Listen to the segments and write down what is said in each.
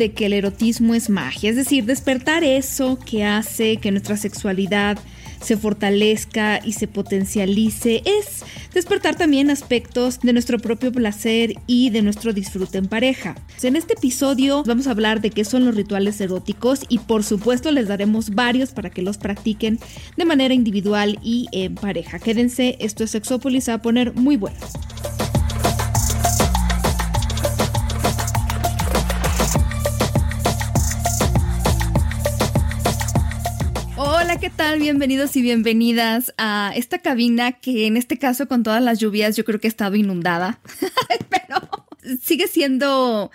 De que el erotismo es magia, es decir, despertar eso que hace que nuestra sexualidad se fortalezca y se potencialice, es despertar también aspectos de nuestro propio placer y de nuestro disfrute en pareja. En este episodio vamos a hablar de qué son los rituales eróticos y por supuesto les daremos varios para que los practiquen de manera individual y en pareja. Quédense, esto es Sexópolis, a poner muy bueno. ¿Qué tal? Bienvenidos y bienvenidas a esta cabina que en este caso con todas las lluvias yo creo que ha estado inundada, pero sigue siendo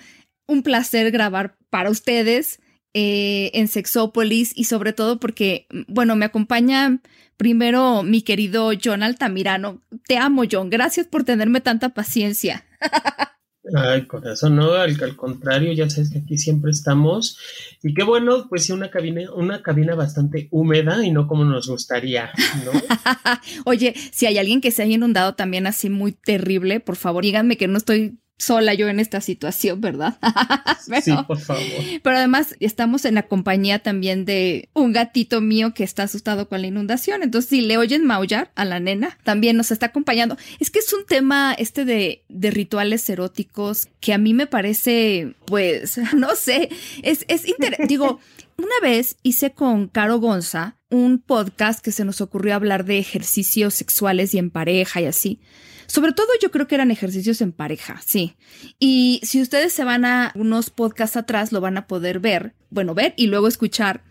un placer grabar para ustedes eh, en Sexópolis y sobre todo porque, bueno, me acompaña primero mi querido John Altamirano. Te amo, John. Gracias por tenerme tanta paciencia. Ay, corazón, no, al, al, contrario, ya sabes que aquí siempre estamos. Y qué bueno, pues sí, una cabina, una cabina bastante húmeda y no como nos gustaría, ¿no? Oye, si hay alguien que se haya inundado también así muy terrible, por favor, díganme que no estoy sola yo en esta situación, ¿verdad? sí, por favor. Pero además estamos en la compañía también de un gatito mío que está asustado con la inundación. Entonces, si le oyen maullar a la nena, también nos está acompañando. Es que es un tema este de, de rituales eróticos que a mí me parece, pues, no sé, es, es interesante. Digo, una vez hice con Caro Gonza un podcast que se nos ocurrió hablar de ejercicios sexuales y en pareja y así. Sobre todo yo creo que eran ejercicios en pareja, sí. Y si ustedes se van a unos podcasts atrás, lo van a poder ver, bueno, ver y luego escuchar.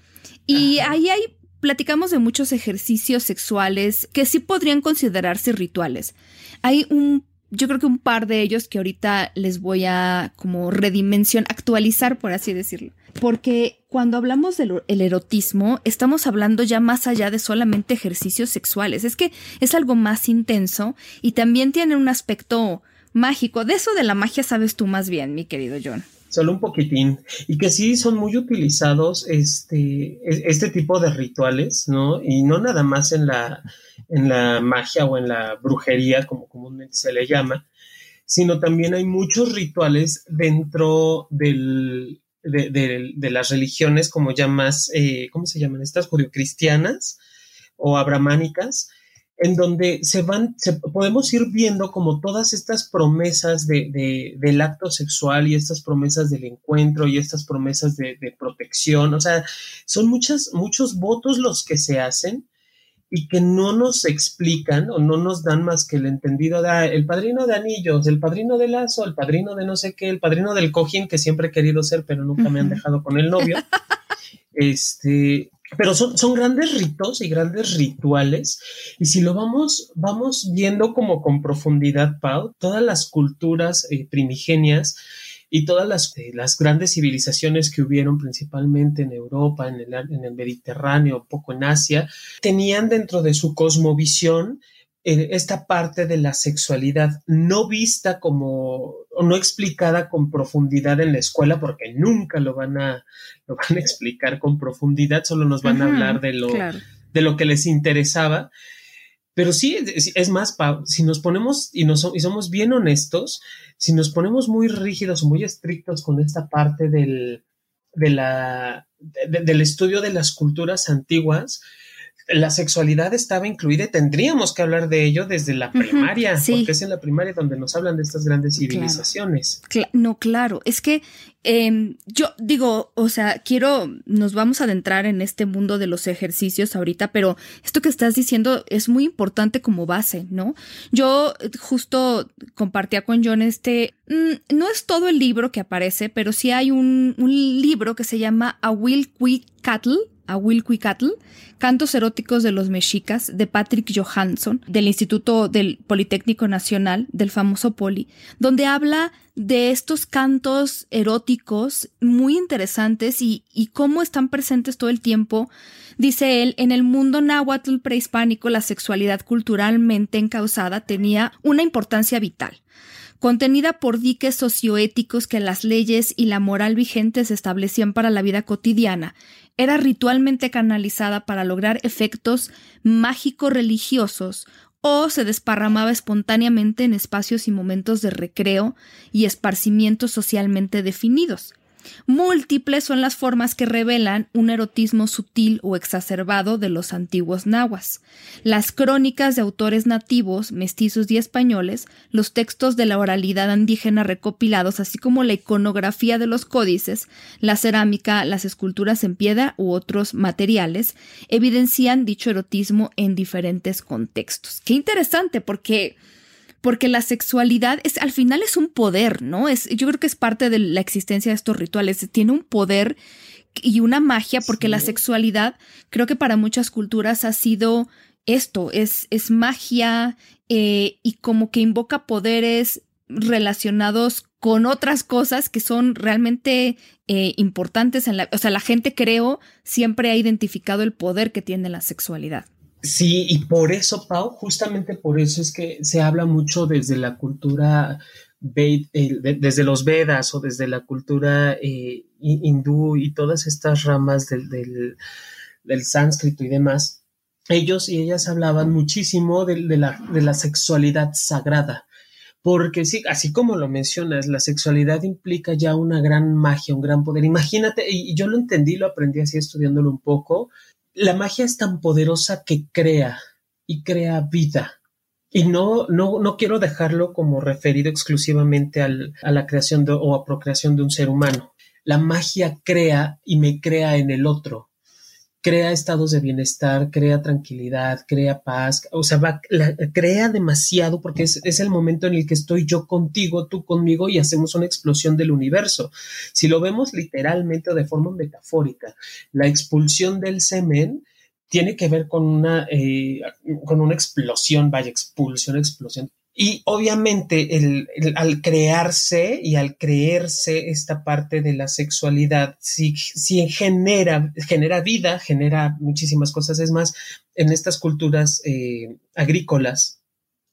Y ahí hay platicamos de muchos ejercicios sexuales que sí podrían considerarse rituales. Hay un yo creo que un par de ellos que ahorita les voy a como redimensión, actualizar, por así decirlo. Porque cuando hablamos del erotismo, estamos hablando ya más allá de solamente ejercicios sexuales. Es que es algo más intenso y también tiene un aspecto mágico. De eso de la magia sabes tú más bien, mi querido John solo un poquitín, y que sí son muy utilizados este, este tipo de rituales, ¿no? Y no nada más en la, en la magia o en la brujería, como comúnmente se le llama, sino también hay muchos rituales dentro del, de, las religiones como ya más, eh, ¿cómo se llaman? Estas judio-cristianas o abramánicas, en donde se van, podemos ir viendo como todas estas promesas de, del acto sexual y estas promesas del encuentro y estas promesas de, protección, o sea, son muchas, muchos votos los que se hacen y que no nos explican o no nos dan más que el entendido de el padrino de anillos, el padrino de lazo, el padrino de no sé qué, el padrino del cojín que siempre he querido ser, pero nunca me han dejado con el novio. este, pero son, son, grandes ritos y grandes rituales. Y si lo vamos, vamos viendo como con profundidad, Pau, todas las culturas eh, primigenias y todas las, eh, las, grandes civilizaciones que hubieron principalmente en Europa, en el, en el Mediterráneo, un poco en Asia, tenían dentro de su cosmovisión eh, esta parte de la sexualidad no vista como o no explicada con profundidad en la escuela porque nunca lo van a lo van a explicar con profundidad solo nos van a hablar de lo de lo que les interesaba pero sí es, más si nos ponemos y, nos, y somos bien honestos si nos ponemos muy rígidos o muy estrictos con esta parte del de la del estudio de las culturas antiguas la sexualidad estaba incluida y tendríamos que hablar de ello desde la primaria, porque es en la primaria donde nos hablan de estas grandes civilizaciones. no, claro, es que em, yo digo, o sea, quiero, nos vamos a adentrar en este mundo de los ejercicios ahorita, pero esto que estás diciendo es muy importante como base, ¿no? Yo justo compartía con John este, mm, no es todo el libro que aparece, pero sí hay un, un libro que se llama A Will Quick Cattle a Wilcuicatl, Cantos eróticos de los mexicas de Patrick Johansson del Instituto del Politécnico Nacional del famoso Poli, donde habla de estos cantos eróticos muy interesantes y, y cómo están presentes todo el tiempo. Dice él, en el mundo náhuatl prehispánico la sexualidad culturalmente encausada tenía una importancia vital contenida por diques socioéticos que las leyes y la moral vigentes establecían para la vida cotidiana, era ritualmente canalizada para lograr efectos mágico-religiosos o se desparramaba espontáneamente en espacios y momentos de recreo y esparcimiento socialmente definidos. Múltiples son las formas que revelan un erotismo sutil o exacerbado de los antiguos nahuas. Las crónicas de autores nativos, mestizos y españoles, los textos de la oralidad indígena recopilados, así como la iconografía de los códices, la cerámica, las esculturas en piedra u otros materiales, evidencian dicho erotismo en diferentes contextos. Qué interesante, porque porque la sexualidad es al final es un poder, ¿no? Es yo creo que es parte de la existencia de estos rituales, tiene un poder y una magia porque la sexualidad creo que para muchas culturas ha sido esto, es, es magia eh, y como que invoca poderes relacionados con otras cosas que son realmente eh, importantes en la, o sea, la gente creo siempre ha identificado el poder que tiene la sexualidad. Sí, y por eso, Pau, justamente por eso es que se habla mucho desde la cultura, eh, desde los Vedas o desde la cultura eh, hindú y todas estas ramas del, del, sánscrito y demás. Ellos y ellas hablaban muchísimo de, la, de la sexualidad sagrada, porque sí, así como lo mencionas, la sexualidad implica ya una gran magia, un gran poder. Imagínate, y yo lo entendí, lo aprendí así estudiándolo un poco, la magia es tan poderosa que crea y crea vida. Y no, no, no quiero dejarlo como referido exclusivamente a la creación o a procreación de un ser humano. La magia crea y me crea en el otro crea estados de bienestar, crea tranquilidad, crea paz, o sea, va, crea demasiado porque es, es, el momento en el que estoy yo contigo, tú conmigo y hacemos una explosión del universo. Si lo vemos literalmente o de forma metafórica, la expulsión del semen tiene que ver con una, eh, con una explosión, vaya, expulsión, explosión y obviamente el, al crearse y al creerse esta parte de la sexualidad, si, si genera, genera vida, genera muchísimas cosas. Es más, en estas culturas eh, agrícolas,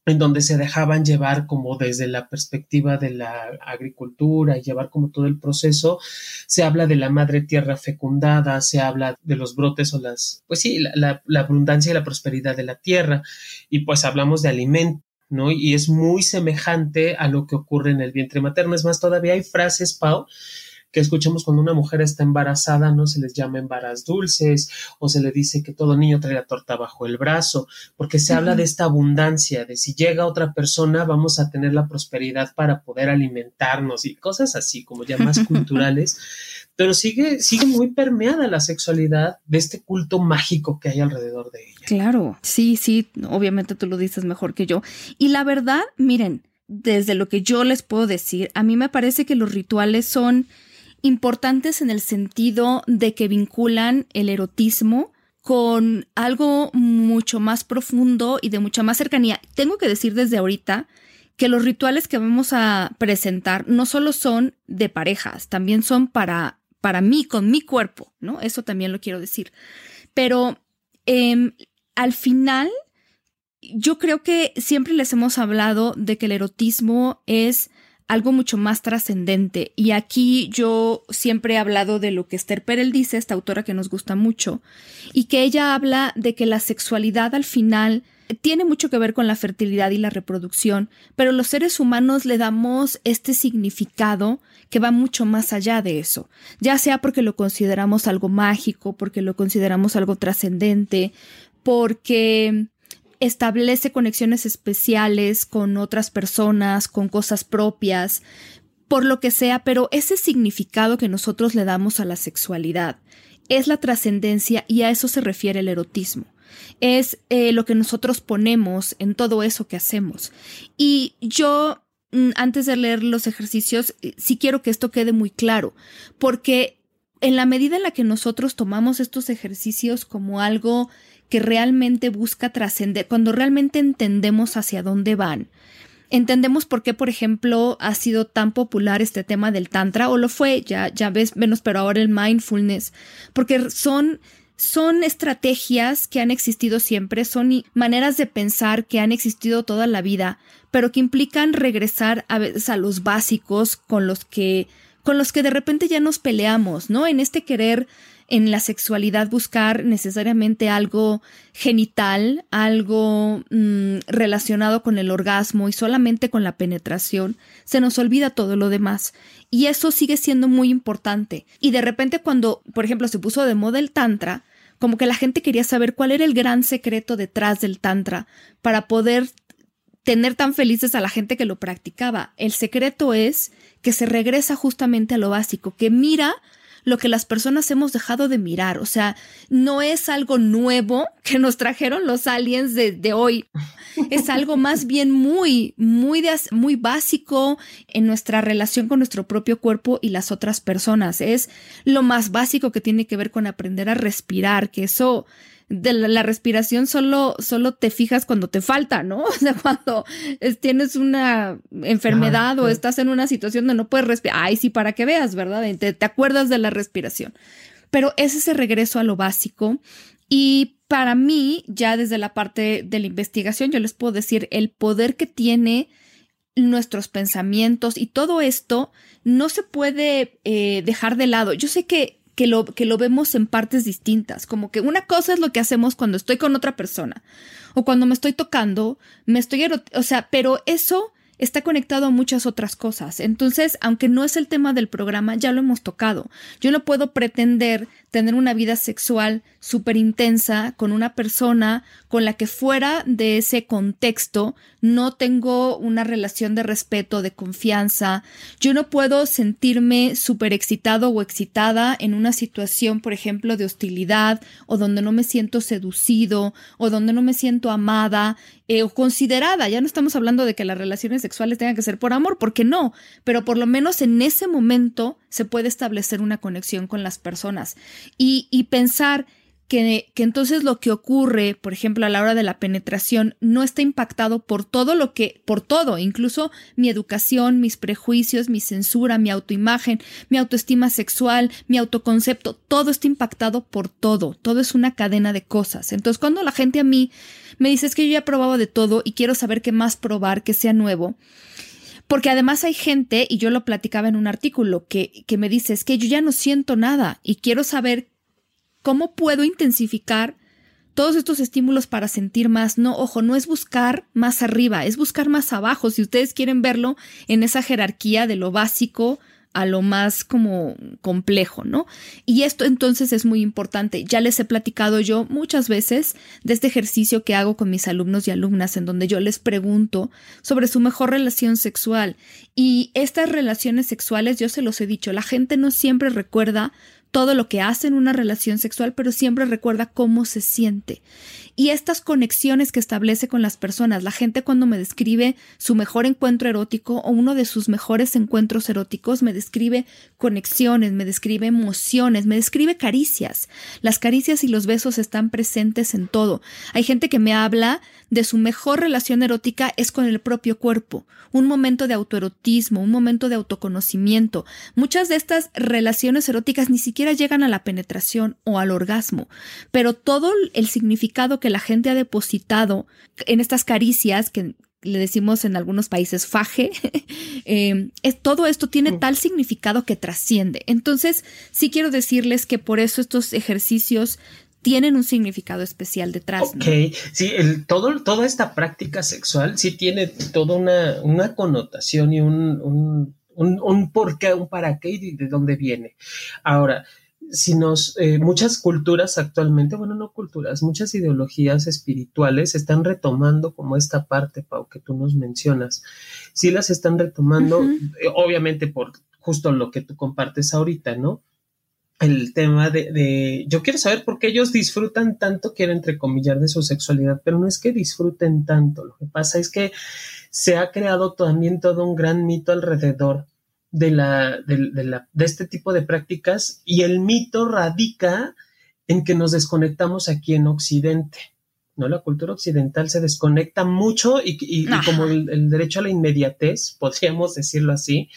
en donde se dejaban llevar como desde la perspectiva de la agricultura y llevar como todo el proceso, se habla de la madre tierra fecundada, se habla de los brotes o las, pues sí, la, la abundancia y la prosperidad de la tierra, y pues hablamos de alimentos ¿no? Y es muy semejante a lo que ocurre en el vientre materno. Es más, todavía hay frases, Pau, que escuchamos cuando una mujer está embarazada, ¿no? Se les llama embaraz dulces o se le dice que todo niño trae la torta bajo el brazo, porque se habla de esta abundancia, de si llega otra persona vamos a tener la prosperidad para poder alimentarnos y cosas así como ya más culturales pero sigue, sigue muy permeada la sexualidad de este culto mágico que hay alrededor de ella. Claro, sí, sí, obviamente tú lo dices mejor que yo. Y la verdad, miren, desde lo que yo les puedo decir, a mí me parece que los rituales son importantes en el sentido de que vinculan el erotismo con algo mucho más profundo y de mucha más cercanía. Tengo que decir desde ahorita que los rituales que vamos a presentar no solo son de parejas, también son para para mí, con mi cuerpo, ¿no? Eso también lo quiero decir. Pero em, al final, yo creo que siempre les hemos hablado de que el erotismo es algo mucho más trascendente. Y aquí yo siempre he hablado de lo que Esther Perel dice, esta autora que nos gusta mucho, y que ella habla de que la sexualidad al final tiene mucho que ver con la fertilidad y la reproducción, pero los seres humanos le damos este significado que va mucho más allá de eso, ya sea porque lo consideramos algo mágico, porque lo consideramos algo trascendente, porque establece conexiones especiales con otras personas, con cosas propias, por lo que sea, pero ese significado que nosotros le damos a la sexualidad es la trascendencia y a eso se refiere el erotismo es eh, lo que nosotros ponemos en todo eso que hacemos. Y yo, mm, antes de leer los ejercicios, eh, sí quiero que esto quede muy claro, porque en la medida en la que nosotros tomamos estos ejercicios como algo que realmente busca trascender, cuando realmente entendemos hacia dónde van, entendemos por qué, por ejemplo, ha sido tan popular este tema del tantra, o lo fue, ya, ya ves menos, pero ahora el mindfulness, porque son son estrategias que han existido siempre, son maneras de pensar que han existido toda la vida, pero que implican regresar a veces a los básicos con los que con los que de repente ya nos peleamos, ¿no? En este querer en la sexualidad buscar necesariamente algo genital, algo mm, relacionado con el orgasmo y solamente con la penetración, se nos olvida todo lo demás. Y eso sigue siendo muy importante. Y de repente cuando, por ejemplo, se puso de moda el tantra, como que la gente quería saber cuál era el gran secreto detrás del tantra para poder tener tan felices a la gente que lo practicaba. El secreto es que se regresa justamente a lo básico, que mira lo que las personas hemos dejado de mirar. O sea, no es algo nuevo que nos trajeron los aliens de, hoy. Es algo más bien muy, muy, muy básico en nuestra relación con nuestro propio cuerpo y las otras personas. Es lo más básico que tiene que ver con aprender a respirar, que eso de la, respiración solo, solo te fijas cuando te falta, ¿no? O sea, cuando tienes una enfermedad o estás en una situación donde no puedes respirar, ay, sí, para que veas, ¿verdad? Te, te acuerdas de la respiración. Pero es ese regreso a lo básico y para mí, ya desde la parte de la investigación, yo les puedo decir el poder que tiene nuestros pensamientos y todo esto no se puede eh, dejar de lado. Yo sé que que lo, que lo vemos en partes distintas, como que una cosa es lo que hacemos cuando estoy con otra persona o cuando me estoy tocando, me estoy, o sea, pero eso está conectado a muchas otras cosas. Entonces, aunque no es el tema del programa, ya lo hemos tocado. Yo no puedo pretender tener una vida sexual súper intensa con una persona con la que fuera de ese contexto no tengo una relación de respeto, de confianza. Yo no puedo sentirme súper excitado o excitada en una situación, por ejemplo, de hostilidad o donde no me siento seducido o donde no me siento amada eh, o considerada. Ya no estamos hablando de que las relaciones sexuales tengan que ser por amor, porque no, pero por lo menos en ese momento se puede establecer una conexión con las personas y, pensar que, que, entonces lo que ocurre, por ejemplo, a la hora de la penetración, no está impactado por todo lo que, por todo, incluso mi educación, mis prejuicios, mi censura, mi autoimagen, mi autoestima sexual, mi autoconcepto, todo está impactado por todo, todo es una cadena de cosas. Entonces, cuando la gente a mí me dice es que yo ya he probado de todo y quiero saber qué más probar, que sea nuevo, porque además hay gente, y yo lo platicaba en un artículo, que, que me dice, es que yo ya no siento nada y quiero saber cómo puedo intensificar todos estos estímulos para sentir más. No, ojo, no es buscar más arriba, es buscar más abajo. Si ustedes quieren verlo en esa jerarquía de lo básico a lo más como complejo, ¿no? Y esto entonces es muy importante. Ya les he platicado yo muchas veces de este ejercicio que hago con mis alumnos y alumnas en donde yo les pregunto sobre su mejor relación sexual. Y estas relaciones sexuales, yo se los he dicho, la gente no siempre recuerda todo lo que hace en una relación sexual, pero siempre recuerda cómo se siente. Y estas conexiones que establece con las personas, la gente cuando me describe su mejor encuentro erótico o uno de sus mejores encuentros eróticos, me describe conexiones, me describe emociones, me describe caricias. Las caricias y los besos están presentes en todo. Hay gente que me habla de su mejor relación erótica es con el propio cuerpo, un momento de autoerotismo, un momento de autoconocimiento. Muchas de estas relaciones eróticas ni siquiera llegan a la penetración o al orgasmo, pero todo el significado que la gente ha depositado en estas caricias que le decimos en algunos países faje, eh, todo esto tiene tal significado que trasciende. Entonces, sí quiero decirles que por eso estos ejercicios tienen un significado especial detrás. Ok, sí, el, todo, toda esta práctica sexual sí tiene toda una, una connotación y un, un un, un por qué, un para qué y de dónde viene. Ahora, si nos, eh, muchas culturas actualmente, bueno, no culturas, muchas ideologías espirituales están retomando como esta parte, Pau, que tú nos mencionas. Sí las están retomando, eh, obviamente por justo lo que tú compartes ahorita, ¿no? El tema de, de, yo quiero saber por qué ellos disfrutan tanto, quiero entrecomillar de su sexualidad, pero no es que disfruten tanto, lo que pasa es que se ha creado también todo un gran mito alrededor de, la, de, de este tipo de prácticas y el mito radica en que nos desconectamos aquí en Occidente. ¿no? La cultura occidental se desconecta mucho y, como el, derecho a la inmediatez, podríamos decirlo así,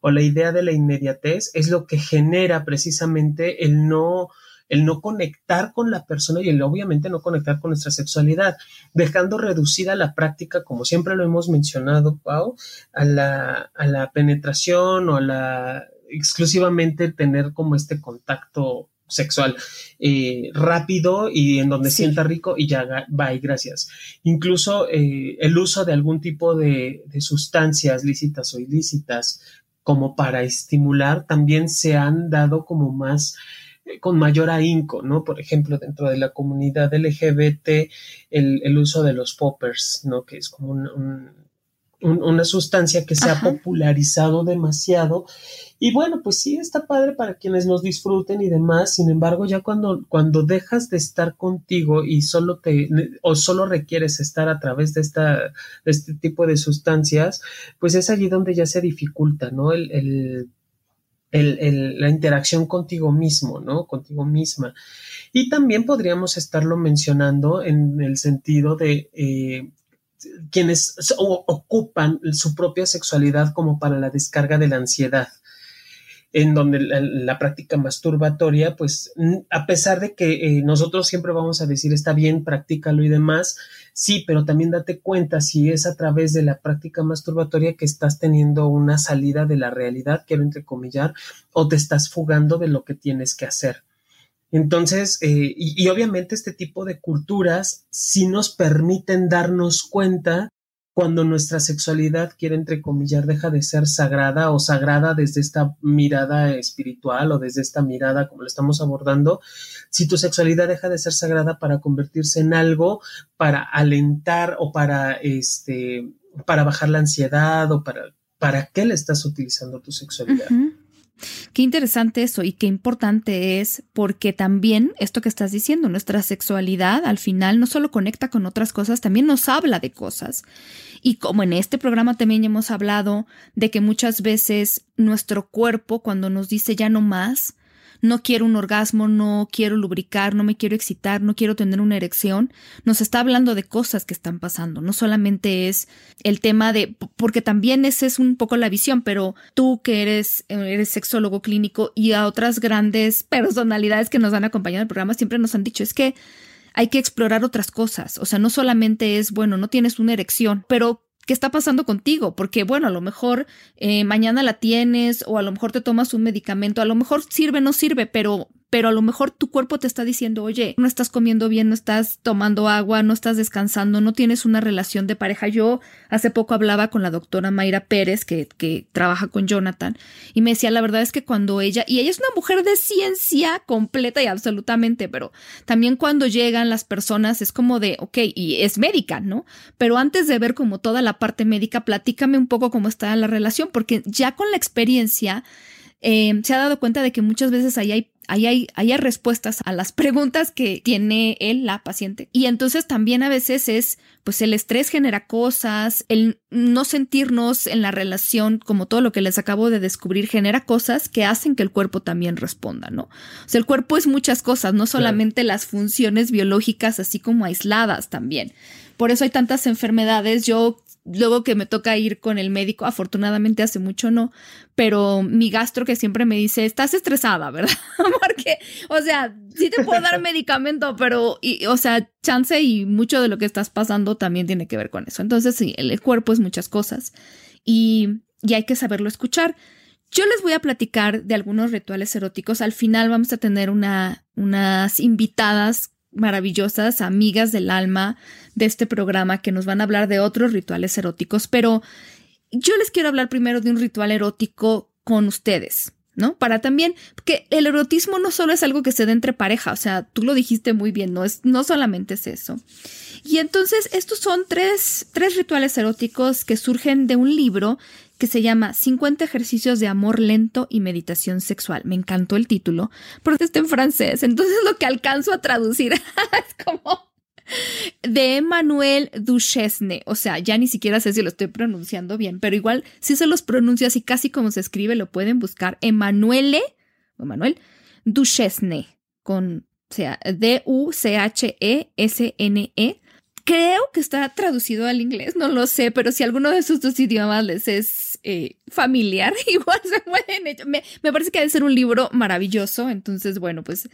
o la idea de la inmediatez es lo que genera precisamente el no, el no conectar con la persona y el obviamente no conectar con nuestra sexualidad, dejando reducida la práctica, como siempre lo hemos mencionado, Pau, a la, a la penetración o a la exclusivamente tener como este contacto sexual eh, rápido y en donde sienta rico y ya va y gracias. Incluso eh, el uso de algún tipo de, sustancias lícitas o ilícitas como para estimular también se han dado como más con mayor ahínco, ¿no? Por ejemplo, dentro de la comunidad LGBT, el, uso de los poppers, ¿no? Que es como un una sustancia que se ha popularizado demasiado. Y bueno, pues sí, está padre para quienes nos disfruten y demás. Sin embargo, ya cuando, cuando dejas de estar contigo y solo te, o solo requieres estar a través de esta, de este tipo de sustancias, pues es allí donde ya se dificulta, ¿no? El, el, la interacción contigo mismo, ¿no? Contigo misma. Y también podríamos estarlo mencionando en el sentido de eh, quienes ocupan su propia sexualidad como para la descarga de la ansiedad en donde la, práctica masturbatoria, pues a pesar de que eh, nosotros siempre vamos a decir está bien, practícalo y demás, sí, pero también date cuenta si es a través de la práctica masturbatoria que estás teniendo una salida de la realidad, quiero entrecomillar, o te estás fugando de lo que tienes que hacer. Entonces, eh, y, obviamente este tipo de culturas sí nos permiten darnos cuenta cuando nuestra sexualidad, quiere entrecomillar, deja de ser sagrada o sagrada desde esta mirada espiritual o desde esta mirada como lo estamos abordando, si tu sexualidad deja de ser sagrada para convertirse en algo, para alentar o para, este, para bajar la ansiedad o para, ¿para qué le estás utilizando tu sexualidad? Qué interesante eso y qué importante es porque también esto que estás diciendo, nuestra sexualidad al final no solo conecta con otras cosas, también nos habla de cosas. Y como en este programa también hemos hablado de que muchas veces nuestro cuerpo cuando nos dice ya no más, no quiero un orgasmo, no quiero lubricar, no me quiero excitar, no quiero tener una erección, nos está hablando de cosas que están pasando. No solamente es el tema de, porque también esa es un poco la visión, pero tú que eres, eres sexólogo clínico y a otras grandes personalidades que nos han acompañado en el programa siempre nos han dicho, es que hay que explorar otras cosas. O sea, no solamente es, bueno, no tienes una erección, pero qué está pasando contigo, porque bueno, a lo mejor eh, mañana la tienes o a lo mejor te tomas un medicamento, a lo mejor sirve, no sirve, pero pero a lo mejor tu cuerpo te está diciendo, oye, no estás comiendo bien, no estás tomando agua, no estás descansando, no tienes una relación de pareja. Yo hace poco hablaba con la doctora Mayra Pérez, que, que trabaja con Jonathan, y me decía, la verdad es que cuando ella, y ella es una mujer de ciencia completa y absolutamente, pero también cuando llegan las personas es como de, ok, y es médica, ¿no? Pero antes de ver como toda la parte médica, platícame un poco cómo está la relación, porque ya con la experiencia, eh, se ha dado cuenta de que muchas veces ahí hay ahí hay, hay, respuestas a las preguntas que tiene él, la paciente. Y entonces también a veces es, pues el estrés genera cosas, el no sentirnos en la relación, como todo lo que les acabo de descubrir, genera cosas que hacen que el cuerpo también responda, ¿no? O sea, el cuerpo es muchas cosas, no solamente las funciones biológicas, así como aisladas también. Por eso hay tantas enfermedades. Yo luego que me toca ir con el médico, afortunadamente hace mucho no, pero mi gastro que siempre me dice, estás estresada, ¿verdad? Porque, o sea, sí te puedo dar medicamento, pero, y, o sea, chance y mucho de lo que estás pasando también tiene que ver con eso. Entonces, sí, el, cuerpo es muchas cosas y, y hay que saberlo escuchar. Yo les voy a platicar de algunos rituales eróticos. Al final vamos a tener una, unas invitadas maravillosas amigas del alma de este programa que nos van a hablar de otros rituales eróticos, pero yo les quiero hablar primero de un ritual erótico con ustedes, ¿no? Para también, porque el erotismo no solo es algo que se da entre pareja, o sea, tú lo dijiste muy bien, no, es, no solamente es eso. Y entonces, estos son tres, tres rituales eróticos que surgen de un libro que se llama 50 ejercicios de amor lento y meditación sexual. Me encantó el título, porque está en francés, entonces lo que alcanzo a traducir es como de Emmanuel Duchesne. O sea, ya ni siquiera sé si lo estoy pronunciando bien, pero igual si se los pronuncia así casi como se escribe, lo pueden buscar. Emanuele, Emanuel Duchesne, con, sea, D-U-C-H-E-S-N-E. Creo que está traducido al inglés, no lo sé, pero si alguno de esos dos idiomas les es eh, familiar, igual se pueden. Me, me parece que debe ser un libro maravilloso. Entonces, bueno, pues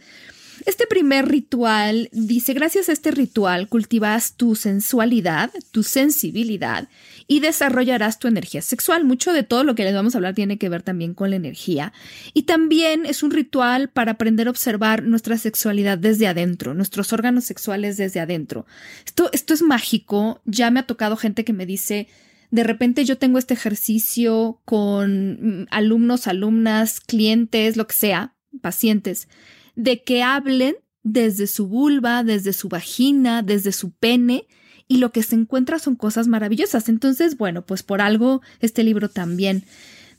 este primer ritual dice, gracias a este ritual cultivas tu sensualidad, tu sensibilidad y desarrollarás tu energía sexual. Mucho de todo lo que les vamos a hablar tiene que ver también con la energía. Y también es un ritual para aprender a observar nuestra sexualidad desde adentro, nuestros órganos sexuales desde adentro. Esto, esto es mágico. Ya me ha tocado gente que me dice, de repente yo tengo este ejercicio con mm, alumnos, alumnas, clientes, lo que sea, pacientes de que hablen desde su vulva, desde su vagina, desde su pene, y lo que se encuentra son cosas maravillosas. Entonces, bueno, pues por algo este libro también.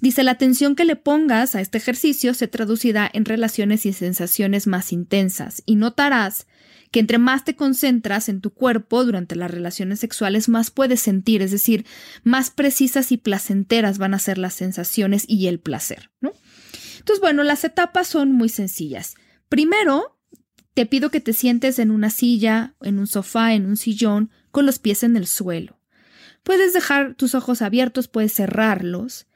Dice, la atención que le pongas a este ejercicio se traducirá en relaciones y sensaciones más intensas, y notarás que entre más te concentras en tu cuerpo durante las relaciones sexuales, más puedes sentir, es decir, más precisas y placenteras van a ser las sensaciones y el placer, ¿no? Entonces, bueno, las etapas son muy sencillas. Primero, te pido que te sientes en una silla, en un sofá, en un sillón, con los pies en el suelo. Puedes dejar tus ojos abiertos, puedes cerrarlos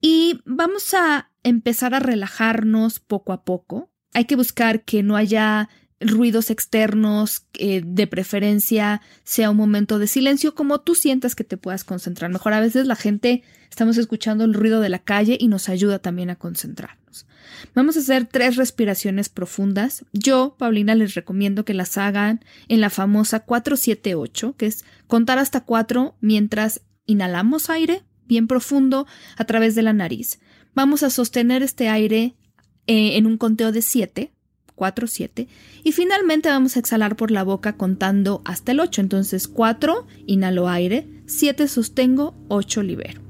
y vamos a empezar a relajarnos poco a poco. Hay que buscar que no haya ruidos externos, eh, de preferencia sea un momento de silencio, como tú sientas que te puedas concentrar. Mejor a veces la gente estamos escuchando el ruido de la calle y nos ayuda también a concentrarnos. Vamos a hacer tres respiraciones profundas. Yo, Paulina, les recomiendo que las hagan en la famosa 478, que es contar hasta cuatro mientras inhalamos aire bien profundo a través de la nariz. Vamos a sostener este aire eh, en un conteo de siete 4, 7. Y finalmente vamos a exhalar por la boca contando hasta el 8. Entonces 4, inhalo aire, 7 sostengo, 8 libero.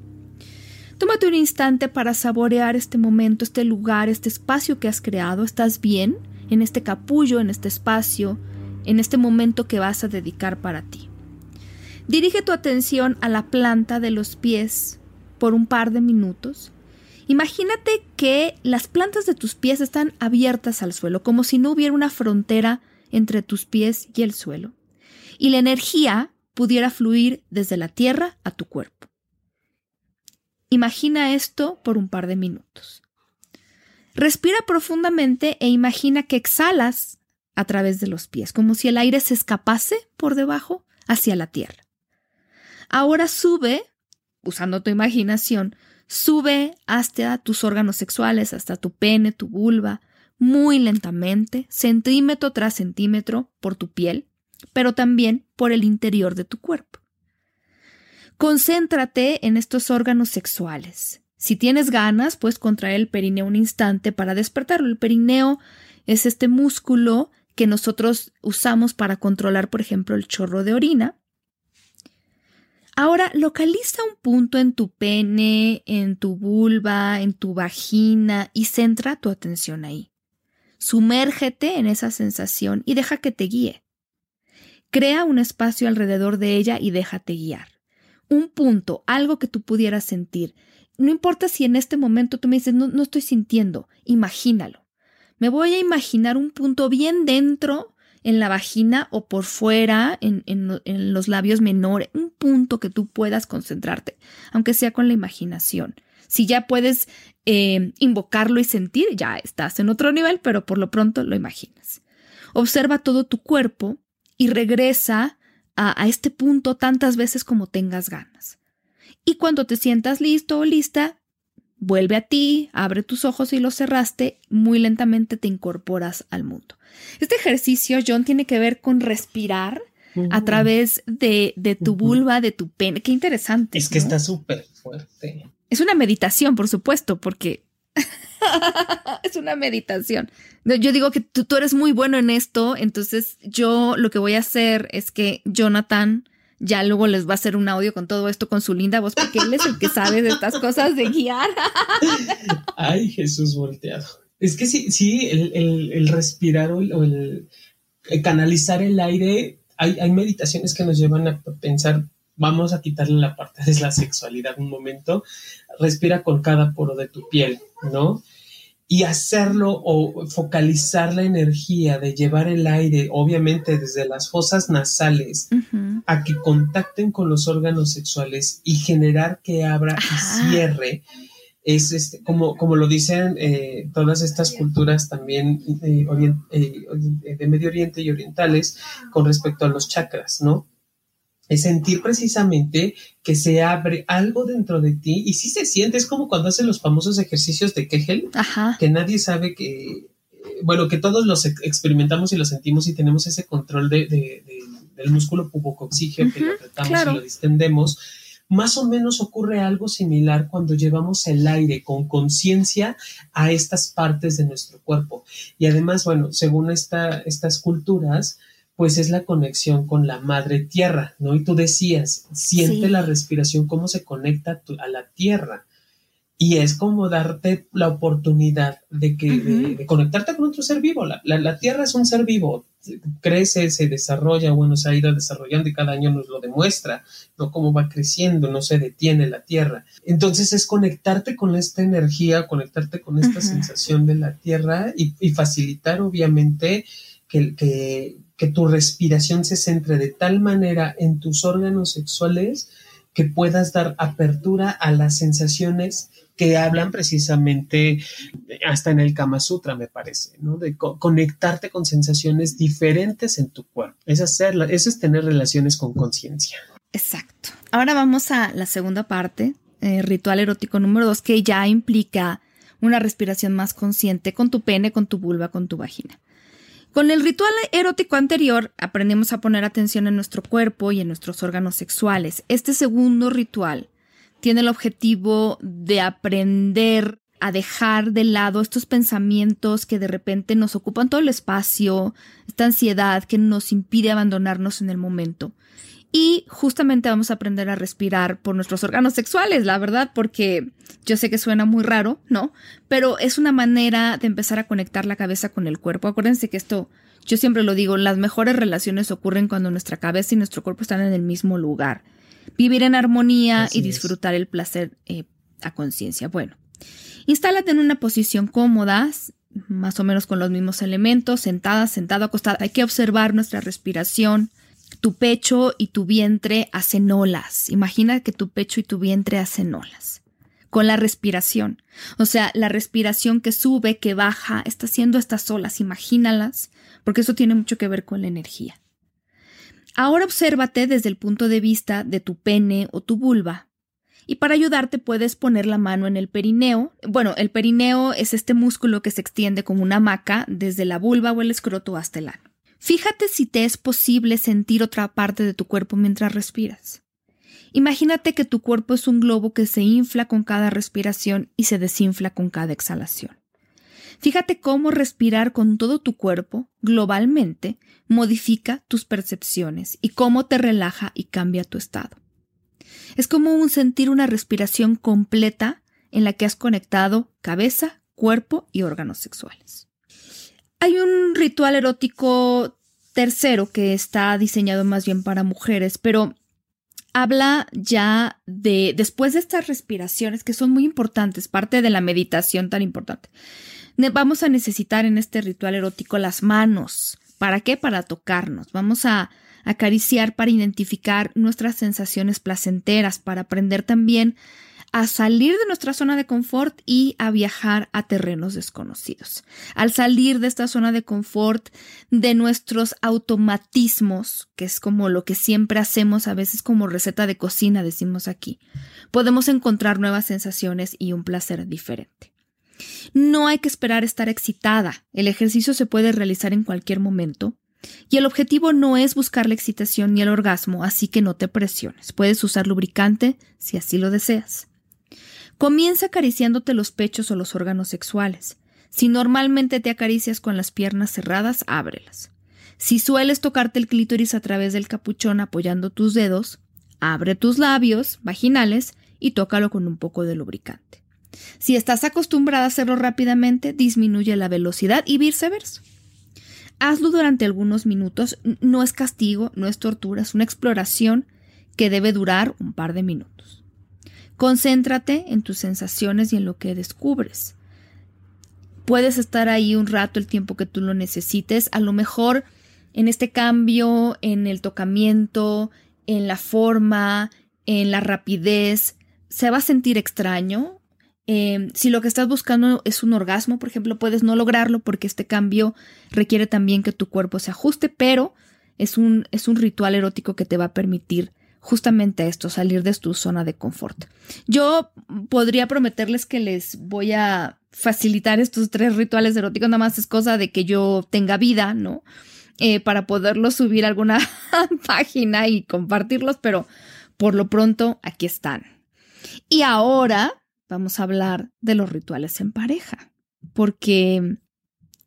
Tómate un instante para saborear este momento, este lugar, este espacio que has creado. ¿Estás bien en este capullo, en este espacio, en este momento que vas a dedicar para ti? Dirige tu atención a la planta de los pies por un par de minutos Imagínate que las plantas de tus pies están abiertas al suelo, como si no hubiera una frontera entre tus pies y el suelo, y la energía pudiera fluir desde la tierra a tu cuerpo. Imagina esto por un par de minutos. Respira profundamente e imagina que exhalas a través de los pies, como si el aire se escapase por debajo hacia la tierra. Ahora sube, usando tu imaginación, Sube hasta tus órganos sexuales, hasta tu pene, tu vulva, muy lentamente, centímetro tras centímetro, por tu piel, pero también por el interior de tu cuerpo. Concéntrate en estos órganos sexuales. Si tienes ganas, puedes contraer el perineo un instante para despertarlo. El perineo es este músculo que nosotros usamos para controlar, por ejemplo, el chorro de orina Ahora localiza un punto en tu pene, en tu vulva, en tu vagina y centra tu atención ahí. Sumérgete en esa sensación y deja que te guíe. Crea un espacio alrededor de ella y déjate guiar. Un punto, algo que tú pudieras sentir. No importa si en este momento tú me dices, no, no estoy sintiendo, imagínalo. Me voy a imaginar un punto bien dentro en la vagina o por fuera, en, los labios menores, un punto que tú puedas concentrarte, aunque sea con la imaginación. Si ya puedes eh, invocarlo y sentir, ya estás en otro nivel, pero por lo pronto lo imaginas. Observa todo tu cuerpo y regresa a, a este punto tantas veces como tengas ganas. Y cuando te sientas listo o lista, vuelve a ti, abre tus ojos y los cerraste, muy lentamente te incorporas al mundo. Este ejercicio, John, tiene que ver con respirar a través de, tu vulva, de tu pene. Qué interesante. Es que está súper fuerte. Es una meditación, por supuesto, porque es una meditación. Yo digo que tú, tú, eres muy bueno en esto, entonces yo lo que voy a hacer es que Jonathan ya luego les va a hacer un audio con todo esto con su linda voz, porque él es el que sabe de estas cosas de guiar. Ay, Jesús volteado. Es que sí, sí, el, respirar o el, canalizar el aire hay, hay meditaciones que nos llevan a pensar, vamos a quitarle la parte de la sexualidad un momento, respira con cada poro de tu piel, ¿no? y hacerlo o focalizar la energía de llevar el aire, obviamente desde las fosas nasales, a que contacten con los órganos sexuales y generar que abra y cierre, es este, como, como lo dicen eh, todas estas culturas también eh, eh, de Medio Oriente y orientales con respecto a los chakras, ¿no? es sentir precisamente que se abre algo dentro de ti y si se siente, es como cuando hacen los famosos ejercicios de Kegel, que nadie sabe que, bueno, que todos los experimentamos y lo sentimos y tenemos ese control de, del músculo pubocoxígeo que lo apretamos y lo distendemos. Más o menos ocurre algo similar cuando llevamos el aire con conciencia a estas partes de nuestro cuerpo. Y además, bueno, según esta, estas culturas, pues es la conexión con la madre tierra, ¿no? Y tú decías, siente la respiración, cómo se conecta a la tierra. Y es como darte la oportunidad de, que, de, conectarte con otro ser vivo. La, tierra es un ser vivo, crece, se desarrolla, bueno, se ha ido desarrollando y cada año nos lo demuestra, ¿no? Cómo va creciendo, no se detiene la tierra. Entonces es conectarte con esta energía, conectarte con esta sensación de la tierra y, y facilitar, obviamente, que, que, que tu respiración se centre de tal manera en tus órganos sexuales que puedas dar apertura a las sensaciones que hablan precisamente hasta en el Kama Sutra, me parece, ¿no? De conectarte con sensaciones diferentes en tu cuerpo. Es hacerla, eso es tener relaciones con conciencia. Exacto. Ahora vamos a la segunda parte, eh, ritual erótico número dos, que ya implica una respiración más consciente con tu pene, con tu vulva, con tu vagina. Con el ritual erótico anterior aprendemos a poner atención en nuestro cuerpo y en nuestros órganos sexuales. Este segundo ritual tiene el objetivo de aprender a dejar de lado estos pensamientos que de repente nos ocupan todo el espacio, esta ansiedad que nos impide abandonarnos en el momento. Y justamente vamos a aprender a respirar por nuestros órganos sexuales, la verdad, porque yo sé que suena muy raro, ¿no? Pero es una manera de empezar a conectar la cabeza con el cuerpo. Acuérdense que esto, yo siempre lo digo, las mejores relaciones ocurren cuando nuestra cabeza y nuestro cuerpo están en el mismo lugar. Vivir en armonía y disfrutar el placer eh, a conciencia. Bueno, instálate en una posición cómoda, más o menos con los mismos elementos, sentada, sentado, acostada. Hay que observar nuestra respiración tu pecho y tu vientre hacen olas. Imagina que tu pecho y tu vientre hacen olas. Con la respiración. O sea, la respiración que sube, que baja, está haciendo estas olas. Imagínalas, porque eso tiene mucho que ver con la energía. Ahora obsérvate desde el punto de vista de tu pene o tu vulva. Y para ayudarte puedes poner la mano en el perineo. Bueno, el perineo es este músculo que se extiende como una hamaca desde la vulva o el escroto hasta el ano. Fíjate si te es posible sentir otra parte de tu cuerpo mientras respiras. Imagínate que tu cuerpo es un globo que se infla con cada respiración y se desinfla con cada exhalación. Fíjate cómo respirar con todo tu cuerpo, globalmente, modifica tus percepciones y cómo te relaja y cambia tu estado. Es como un sentir una respiración completa en la que has conectado cabeza, cuerpo y órganos sexuales. Hay un ritual erótico tercero que está diseñado más bien para mujeres, pero habla ya de, después de estas respiraciones que son muy importantes, parte de la meditación tan importante, vamos a necesitar en este ritual erótico las manos. ¿Para qué? Para tocarnos. Vamos a acariciar para identificar nuestras sensaciones placenteras, para aprender también a salir de nuestra zona de confort y a viajar a terrenos desconocidos. Al salir de esta zona de confort, de nuestros automatismos, que es como lo que siempre hacemos, a veces como receta de cocina, decimos aquí, podemos encontrar nuevas sensaciones y un placer diferente. No hay que esperar estar excitada. El ejercicio se puede realizar en cualquier momento. Y el objetivo no es buscar la excitación ni el orgasmo, así que no te presiones. Puedes usar lubricante si así lo deseas. Comienza acariciándote los pechos o los órganos sexuales. Si normalmente te acaricias con las piernas cerradas, ábrelas. Si sueles tocarte el clítoris a través del capuchón apoyando tus dedos, abre tus labios vaginales y tócalo con un poco de lubricante. Si estás acostumbrada a hacerlo rápidamente, disminuye la velocidad y viceversa. Hazlo durante algunos minutos, no es castigo, no es tortura, es una exploración que debe durar un par de minutos. Concéntrate en tus sensaciones y en lo que descubres. Puedes estar ahí un rato el tiempo que tú lo necesites, a lo mejor en este cambio, en el tocamiento, en la forma, en la rapidez, se va a sentir extraño. Eh, si lo que estás buscando es un orgasmo, por ejemplo, puedes no lograrlo porque este cambio requiere también que tu cuerpo se ajuste, pero es un, es un ritual erótico que te va a permitir justamente esto, salir de tu zona de confort. Yo podría prometerles que les voy a facilitar estos tres rituales eróticos, nada más es cosa de que yo tenga vida, ¿no? Eh, para poderlos subir a alguna página y compartirlos, pero por lo pronto aquí están. Y ahora vamos a hablar de los rituales en pareja, porque,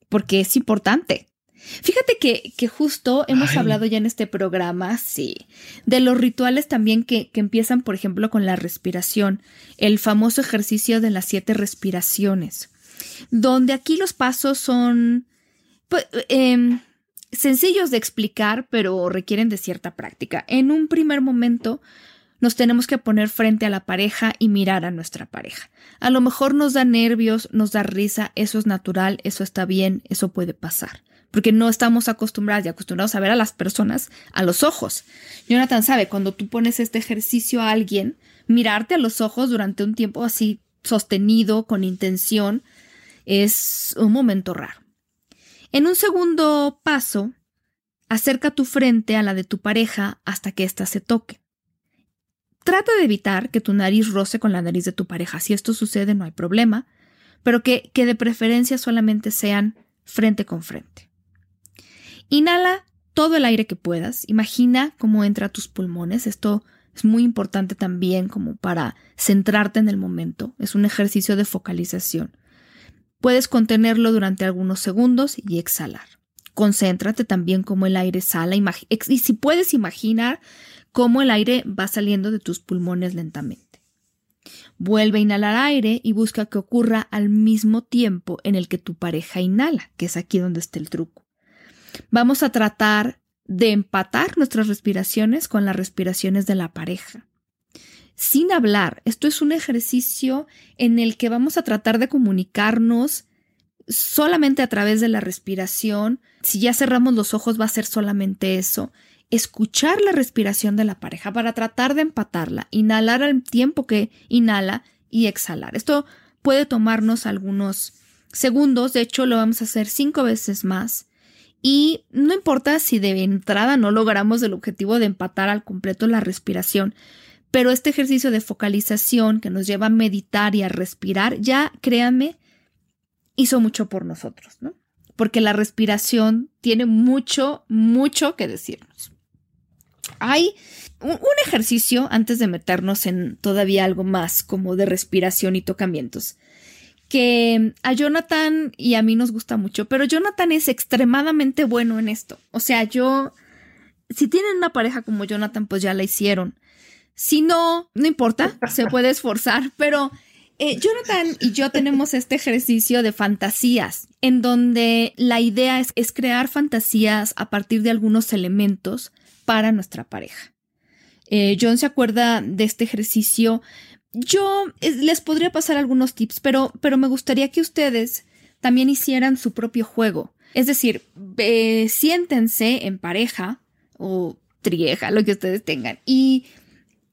porque es importante. Fíjate que, que justo hemos hablado ya en este programa, sí, de los rituales también que, que, empiezan, por ejemplo, con la respiración, el famoso ejercicio de las siete respiraciones, donde aquí los pasos son pues, eh, sencillos de explicar, pero requieren de cierta práctica. En un primer momento, nos tenemos que poner frente a la pareja y mirar a nuestra pareja. A lo mejor nos da nervios, nos da risa, eso es natural, eso está bien, eso puede pasar. Porque no estamos acostumbrados y acostumbrados a ver a las personas a los ojos. Jonathan sabe, cuando tú pones este ejercicio a alguien, mirarte a los ojos durante un tiempo así sostenido, con intención, es un momento raro. En un segundo paso, acerca tu frente a la de tu pareja hasta que ésta se toque. Trata de evitar que tu nariz roce con la nariz de tu pareja. Si esto sucede, no hay problema, pero que, de preferencia solamente sean frente con frente. Inhala todo el aire que puedas. Imagina cómo entra a tus pulmones. Esto es muy importante también como para centrarte en el momento. Es un ejercicio de focalización. Puedes contenerlo durante algunos segundos y exhalar. Concéntrate también cómo el aire sale y si puedes imaginar cómo el aire va saliendo de tus pulmones lentamente. Vuelve a inhalar aire y busca que ocurra al mismo tiempo en el que tu pareja inhala, que es aquí donde está el truco. Vamos a tratar de empatar nuestras respiraciones con las respiraciones de la pareja sin hablar. Esto es un ejercicio en el que vamos a tratar de comunicarnos solamente a través de la respiración. Si ya cerramos los ojos va a ser solamente eso. Escuchar la respiración de la pareja para tratar de empatarla. Inhalar al tiempo que inhala y exhalar. Esto puede tomarnos algunos segundos. De hecho, lo vamos a hacer cinco veces más. Y no importa si de entrada no logramos el objetivo de empatar al completo la respiración. Pero este ejercicio de focalización que nos lleva a meditar y a respirar, ya créanme, hizo mucho por nosotros, ¿no? Porque la respiración tiene mucho, mucho que decirnos. Hay un, ejercicio antes de meternos en todavía algo más como de respiración y tocamientos que a Jonathan y a mí nos gusta mucho, pero Jonathan es extremadamente bueno en esto. O sea, yo, si tienen una pareja como Jonathan, pues ya la hicieron. Si no, no importa, se puede esforzar, pero eh, Jonathan y yo tenemos este ejercicio de fantasías, en donde la idea es, es, crear fantasías a partir de algunos elementos para nuestra pareja. Eh, John se acuerda de este ejercicio. Yo eh, les podría pasar algunos tips, pero, pero me gustaría que ustedes también hicieran su propio juego. Es decir, siéntense en pareja o trieja, lo que ustedes tengan, y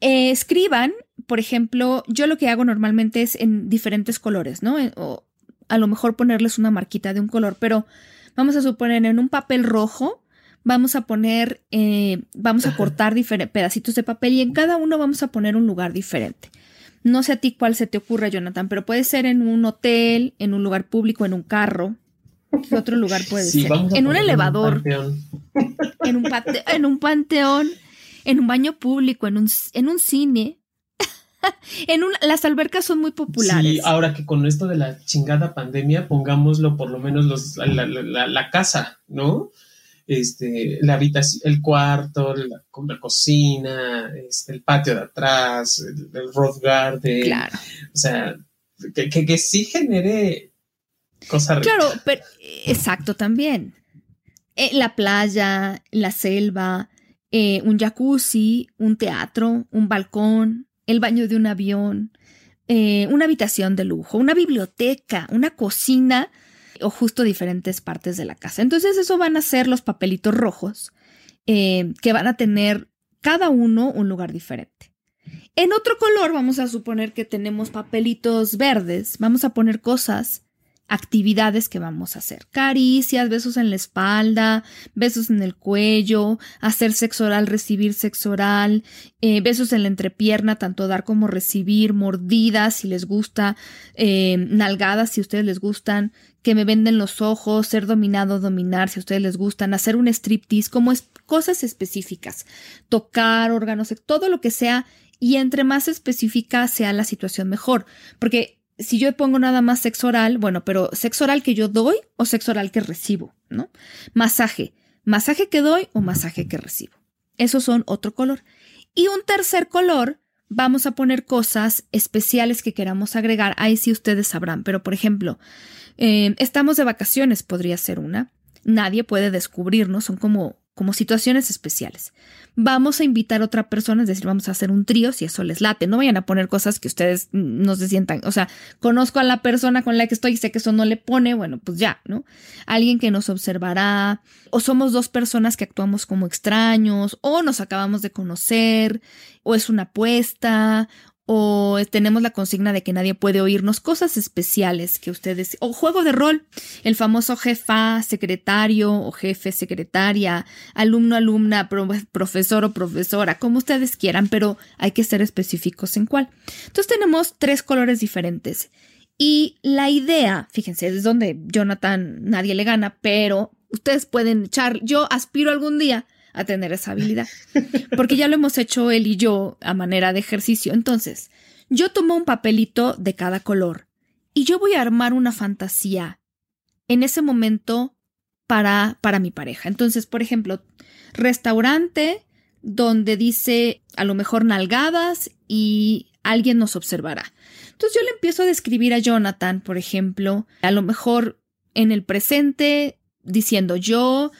eh, escriban, por ejemplo, yo lo que hago normalmente es en diferentes colores, ¿no? O a lo mejor ponerles una marquita de un color, pero vamos a suponer en un papel rojo, vamos a poner, eh, vamos a cortar pedacitos de papel y en cada uno vamos a poner un lugar diferente. No sé a ti cuál se te ocurra, Jonathan, pero puede ser en un hotel, en un lugar público, en un carro. ¿Qué otro lugar puede ser? En un elevador. en, un en un panteón en un baño público, en un, en un cine. en un, las albercas son muy populares. Sí, ahora que con esto de la chingada pandemia, pongámoslo por lo menos los, la, casa, ¿no? Este, la habitación, el cuarto, la, la cocina, este, el patio de atrás, el, el road garden. Claro. O sea, que, que, que sí genere cosas Claro, pero exacto también. eh, la playa, la selva, eh, un jacuzzi, un teatro, un balcón, el baño de un avión, eh, una habitación de lujo, una biblioteca, una cocina o justo diferentes partes de la casa. Entonces eso van a ser los papelitos rojos que van a tener cada uno un lugar diferente. En otro color vamos a suponer que tenemos papelitos verdes, vamos a poner cosas actividades que vamos a hacer. Caricias, besos en la espalda, besos en el cuello, hacer sexo oral, recibir sexo oral, eh, besos en la entrepierna, tanto dar como recibir, mordidas si les gusta, eh, nalgadas si a ustedes les gustan, que me venden los ojos, ser dominado, dominar si a ustedes les gustan, hacer un striptease, como es, cosas específicas, tocar órganos, todo lo que sea y entre más específica sea la situación mejor, porque si yo pongo nada más sexo oral, bueno, pero sexo oral que yo doy o sexo oral que recibo, ¿no? Masaje, masaje que doy o masaje que recibo. Esos son otro color. Y un tercer color, vamos a poner cosas especiales que queramos agregar. Ahí sí ustedes sabrán, pero por ejemplo, eh, estamos de vacaciones, podría ser una. Nadie puede descubrirnos, son como como situaciones especiales. Vamos a invitar a otra persona, es decir, vamos a hacer un trío si eso les late. No vayan a poner cosas que ustedes no se sientan. O sea, conozco a la persona con la que estoy y sé que eso no le pone, bueno, pues ya, ¿no? Alguien que nos observará, o somos dos personas que actuamos como extraños, o nos acabamos de conocer, o es una apuesta, o tenemos la consigna de que nadie puede oírnos cosas especiales que ustedes o juego de rol, el famoso jefa, secretario o jefe, secretaria, alumno, alumna, profesor o profesora, como ustedes quieran, pero hay que ser específicos en cuál. Entonces tenemos tres colores diferentes. Y la idea, fíjense, es donde Jonathan nadie le gana, pero ustedes pueden echar, yo aspiro algún día a tener esa habilidad. Porque ya lo hemos hecho él y yo a manera de ejercicio. Entonces, yo tomo un papelito de cada color y yo voy a armar una fantasía en ese momento para, para mi pareja. Entonces, por ejemplo, restaurante donde dice a lo mejor nalgadas y alguien nos observará. Entonces yo le empiezo a describir a Jonathan, por ejemplo, a lo mejor en el presente diciendo yo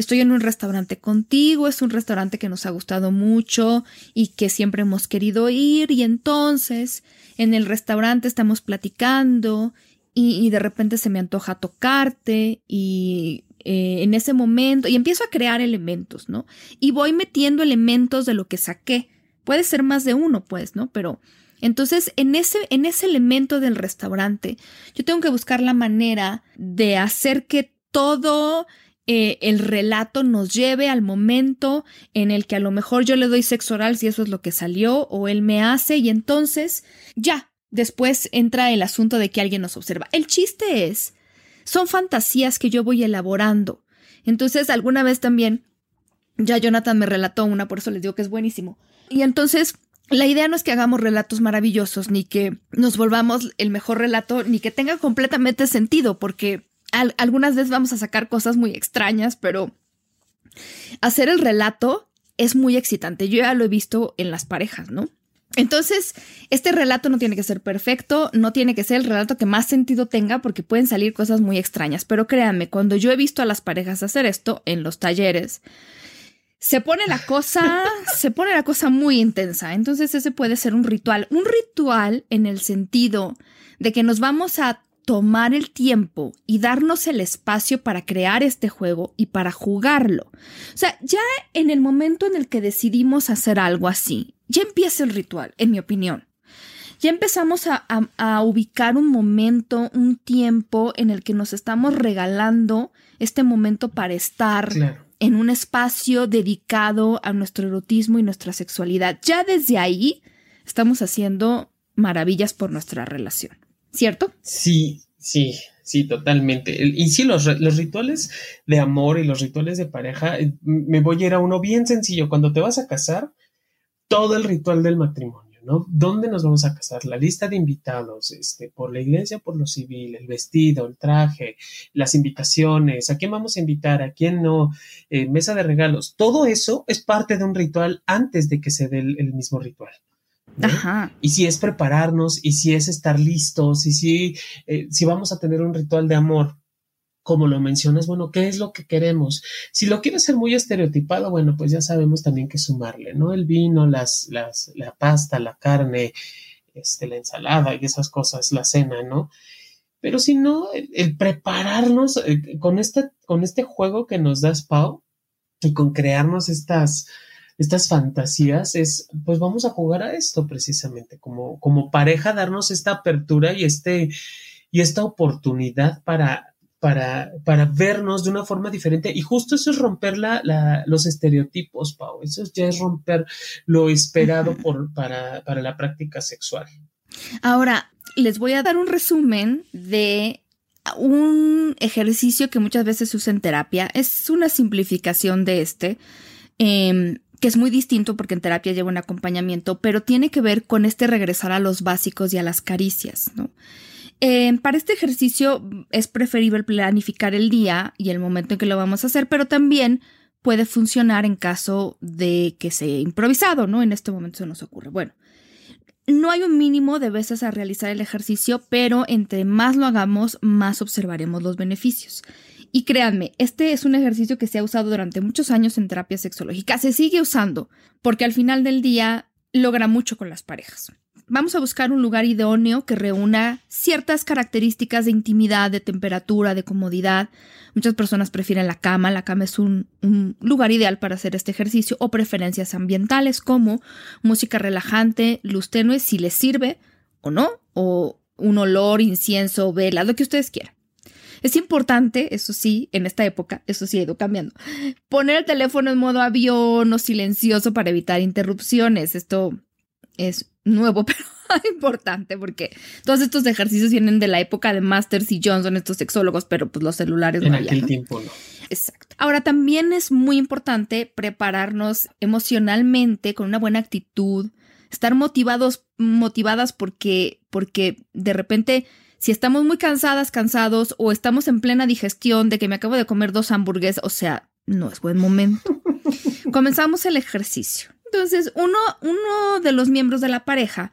estoy en un restaurante contigo, es un restaurante que nos ha gustado mucho y que siempre hemos querido ir y entonces en el restaurante estamos platicando y, de repente se me antoja tocarte y eh, en ese momento y empiezo a crear elementos, ¿no? Y voy metiendo elementos de lo que saqué. Puede ser más de uno, pues, ¿no? Pero entonces, en ese, en ese elemento del restaurante, yo tengo que buscar la manera de hacer que todo eh, el relato nos lleve al momento en el que a lo mejor yo le doy sexo oral si eso es lo que salió o él me hace y entonces ya, después entra el asunto de que alguien nos observa. El chiste es, son fantasías que yo voy elaborando. Entonces, alguna vez también, ya Jonathan me relató una, por eso les digo que es buenísimo. Y entonces, la idea no es que hagamos relatos maravillosos, ni que nos volvamos el mejor relato, ni que tenga completamente sentido, porque algunas veces vamos a sacar cosas muy extrañas, pero hacer el relato es muy excitante. Yo ya lo he visto en las parejas, ¿no? Entonces, este relato no tiene que ser perfecto, no tiene que ser el relato que más sentido tenga porque pueden salir cosas muy extrañas, pero créanme, cuando yo he visto a las parejas hacer esto en los talleres, se pone la cosa, se pone la cosa muy intensa. Entonces, ese puede ser un ritual, un ritual en el sentido de que nos vamos a tomar el tiempo y darnos el espacio para crear este juego y para jugarlo. O sea, ya en el momento en el que decidimos hacer algo así, ya empieza el ritual, en mi opinión. Ya empezamos a, ubicar un momento, un tiempo en el que nos estamos regalando este momento para estar en un espacio dedicado a nuestro erotismo y nuestra sexualidad. Ya desde ahí estamos haciendo maravillas por nuestra relación. ¿Cierto? Sí, sí, sí, totalmente. Y sí, los, rituales de amor y los rituales de pareja, eh, me voy a ir a uno bien sencillo. Cuando te vas a casar, todo el ritual del matrimonio, ¿no? ¿Dónde nos vamos a casar? La lista de invitados, este, por la iglesia, por lo civil, el vestido, el traje, las invitaciones, a quién vamos a invitar, a quién no, eh, mesa de regalos, todo eso es parte de un ritual antes de que se dé el mismo ritual. Y si es prepararnos, y si es estar listos, y si, eh, si vamos a tener un ritual de amor como lo mencionas, bueno, ¿qué es lo que queremos? Si lo quieres ser muy estereotipado, bueno, pues ya sabemos también que sumarle, ¿no? El vino, las, las, la pasta, la carne, este, la ensalada y esas cosas, la cena, ¿no? Pero si no, el, prepararnos eh, con, este, con este juego que nos das, Pau, y con crearnos estas, estas fantasías, es, pues vamos a jugar a esto precisamente, como, como pareja, darnos esta apertura y este, y esta oportunidad para, para, para vernos de una forma diferente. Y justo eso es romper la, los estereotipos, Pau. Eso ya es romper lo esperado por, para, para la práctica sexual. Ahora, les voy a dar un resumen de un ejercicio que muchas veces se usa en terapia. Es una simplificación de este, em, que es muy distinto porque en terapia lleva un acompañamiento, pero tiene que ver con este regresar a los básicos y a las caricias, ¿no? Em, para este ejercicio es preferible planificar el día y el momento en que lo vamos a hacer, pero también puede funcionar en caso de que sea improvisado, ¿no? En este momento se nos ocurre. Bueno, no hay un mínimo de veces a realizar el ejercicio, pero entre más lo hagamos, más observaremos los beneficios. Y créanme, este es un ejercicio que se ha usado durante muchos años en terapia sexológica. Se sigue usando porque al final del día logra mucho con las parejas. Vamos a buscar un lugar idóneo que reúna ciertas características de intimidad, de temperatura, de comodidad. Muchas personas prefieren la cama. La cama es un, lugar ideal para hacer este ejercicio o preferencias ambientales como música relajante, luz tenue, si les sirve o no, o un olor, incienso, vela, lo que ustedes quieran. Es importante, eso sí, en esta época, eso sí ha ido cambiando, poner el teléfono en modo avión o silencioso para evitar interrupciones. Esto es nuevo, pero importante porque todos estos ejercicios vienen de la época de Masters y Johnson, estos sexólogos, pero pues los celulares en aquel tiempo no. Exacto. Ahora también es muy importante prepararnos emocionalmente con una buena actitud, estar motivados, motivadas porque, porque de repente si estamos muy cansadas, cansados o estamos en plena digestión de que me acabo de comer dos hamburguesas, o sea, no es buen momento. Comenzamos el ejercicio. Entonces, uno, uno de los miembros de la pareja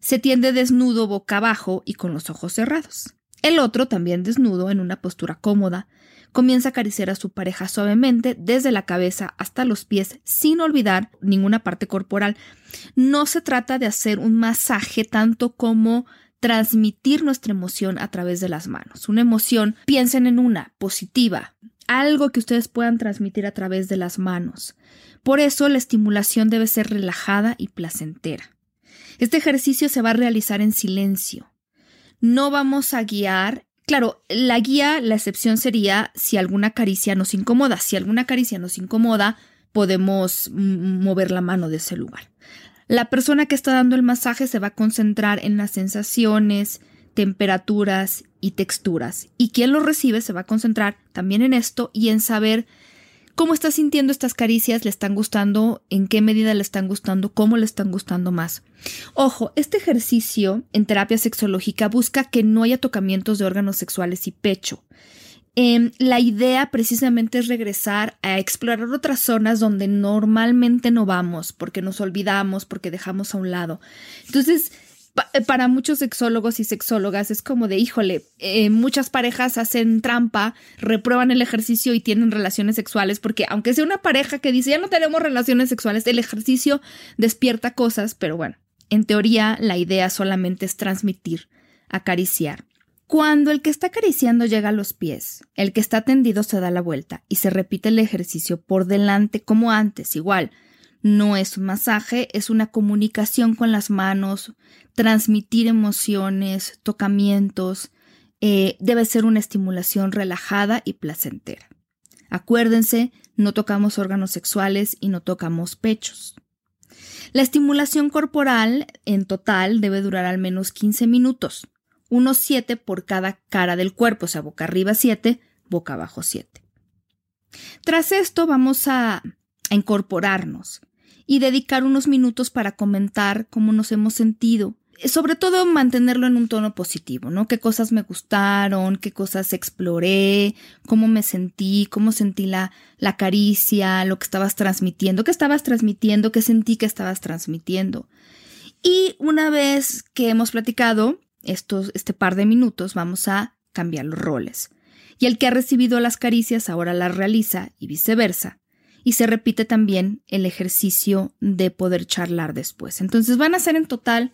se tiende desnudo boca abajo y con los ojos cerrados. El otro, también desnudo, en una postura cómoda, comienza a acariciar a su pareja suavemente desde la cabeza hasta los pies sin olvidar ninguna parte corporal. No se trata de hacer un masaje tanto como transmitir nuestra emoción a través de las manos. Una emoción, piensen en una positiva, algo que ustedes puedan transmitir a través de las manos. Por eso la estimulación debe ser relajada y placentera. Este ejercicio se va a realizar en silencio. No vamos a guiar. Claro, la guía, la excepción sería si alguna caricia nos incomoda. Si alguna caricia nos incomoda, podemos mover la mano de ese lugar. La persona que está dando el masaje se va a concentrar en las sensaciones, temperaturas y texturas. Y quien lo recibe se va a concentrar también en esto y en saber cómo está sintiendo estas caricias, le están gustando, en qué medida le están gustando, cómo le están gustando más. Ojo, este ejercicio en terapia sexológica busca que no haya tocamientos de órganos sexuales y pecho. Em, la idea precisamente es regresar a explorar otras zonas donde normalmente no vamos, porque nos olvidamos, porque dejamos a un lado. Entonces, eh, para muchos sexólogos y sexólogas es como de, híjole, eh, muchas parejas hacen trampa, reprueban el ejercicio y tienen relaciones sexuales, porque aunque sea una pareja que dice, ya no tenemos relaciones sexuales, el ejercicio despierta cosas, pero bueno, en teoría la idea solamente es transmitir, acariciar. Cuando el que está acariciando llega a los pies, el que está tendido se da la vuelta y se repite el ejercicio por delante como antes, igual, no es un masaje, es una comunicación con las manos, transmitir emociones, tocamientos, eh, debe ser una estimulación relajada y placentera. Acuérdense, no tocamos órganos sexuales y no tocamos pechos. La estimulación corporal en total debe durar al menos 15 minutos, unos 7 por cada cara del cuerpo, o sea, boca arriba 7, boca abajo 7. Tras esto vamos a, incorporarnos y dedicar unos minutos para comentar cómo nos hemos sentido. Sobre todo mantenerlo en un tono positivo, ¿no? Qué cosas me gustaron, qué cosas exploré, cómo me sentí, cómo sentí la, la caricia, lo que estabas transmitiendo, qué estabas transmitiendo, qué sentí que estabas transmitiendo. Y una vez que hemos platicado estos, este par de minutos, vamos a cambiar los roles Y el que ha recibido las caricias ahora las realiza y viceversa. Y se repite también el ejercicio de poder charlar después. Entonces van a ser en total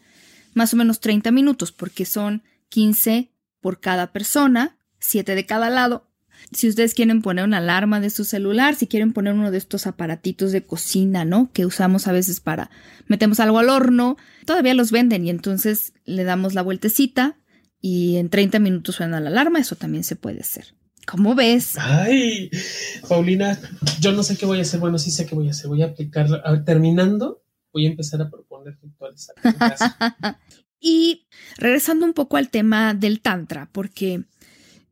más o menos 30 minutos porque son 15 por cada persona, 7 de cada lado. Si ustedes quieren poner una alarma de su celular, si quieren poner uno de estos aparatitos de cocina, ¿no? Que usamos a veces para metemos algo al horno, todavía los venden y entonces le damos la vueltecita y en 30 minutos suena la alarma, eso también se puede hacer. ¿Cómo ves? Ay, Paulina, yo no sé qué voy a hacer. Bueno, sí sé qué voy a hacer. Voy a aplicar, terminando, voy a empezar a proponer rituales. y regresando un poco al tema del Tantra, porque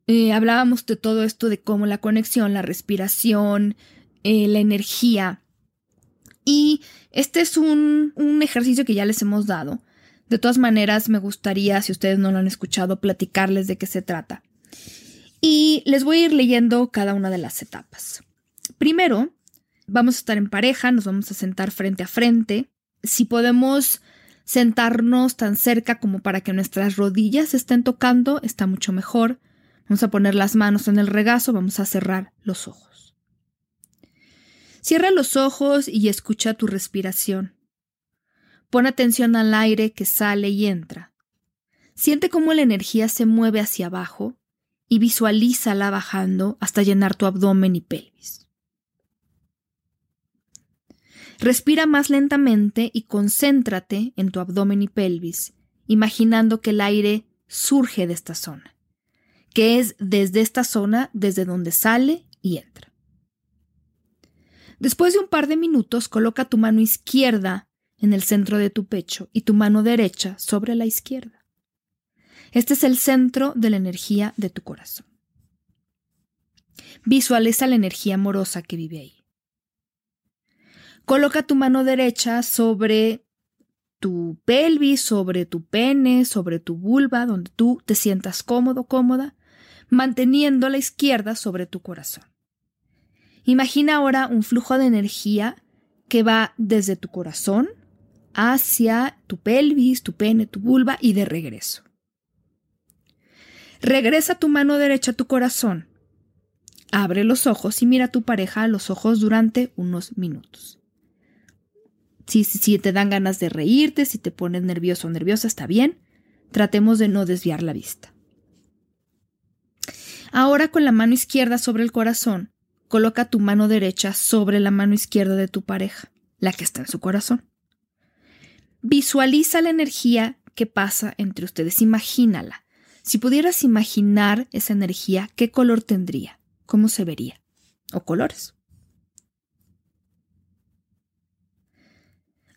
eh, hablábamos de todo esto de cómo la conexión, la respiración, eh, la energía. Y este es un, un ejercicio que ya les hemos dado. De todas maneras, me gustaría, si ustedes no lo han escuchado, platicarles de qué se trata. Y les voy a ir leyendo cada una de las etapas. Primero, vamos a estar en pareja, nos vamos a sentar frente a frente. Si podemos sentarnos tan cerca como para que nuestras rodillas estén tocando, está mucho mejor. Vamos a poner las manos en el regazo, vamos a cerrar los ojos. Cierra los ojos y escucha tu respiración. Pon atención al aire que sale y entra. Siente cómo la energía se mueve hacia abajo y visualízala bajando hasta llenar tu abdomen y pelvis. Respira más lentamente y concéntrate en tu abdomen y pelvis, imaginando que el aire surge de esta zona, que es desde esta zona desde donde sale y entra. Después de un par de minutos, coloca tu mano izquierda en el centro de tu pecho y tu mano derecha sobre la izquierda. Este es el centro de la energía de tu corazón. Visualiza la energía amorosa que vive ahí. Coloca tu mano derecha sobre tu pelvis, sobre tu pene, sobre tu vulva, donde tú te sientas cómodo, cómoda, manteniendo la izquierda sobre tu corazón. Imagina ahora un flujo de energía que va desde tu corazón hacia tu pelvis, tu pene, tu vulva y de regreso. Regresa tu mano derecha a tu corazón. Abre los ojos y mira a tu pareja a los ojos durante unos minutos. Si, si te dan ganas de reírte, si te pones nervioso o nerviosa, está bien. Tratemos de no desviar la vista. Ahora con la mano izquierda sobre el corazón, coloca tu mano derecha sobre la mano izquierda de tu pareja, la que está en su corazón. Visualiza la energía que pasa entre ustedes, imagínala. Si pudieras imaginar esa energía, ¿qué color tendría? ¿Cómo se vería? ¿O colores?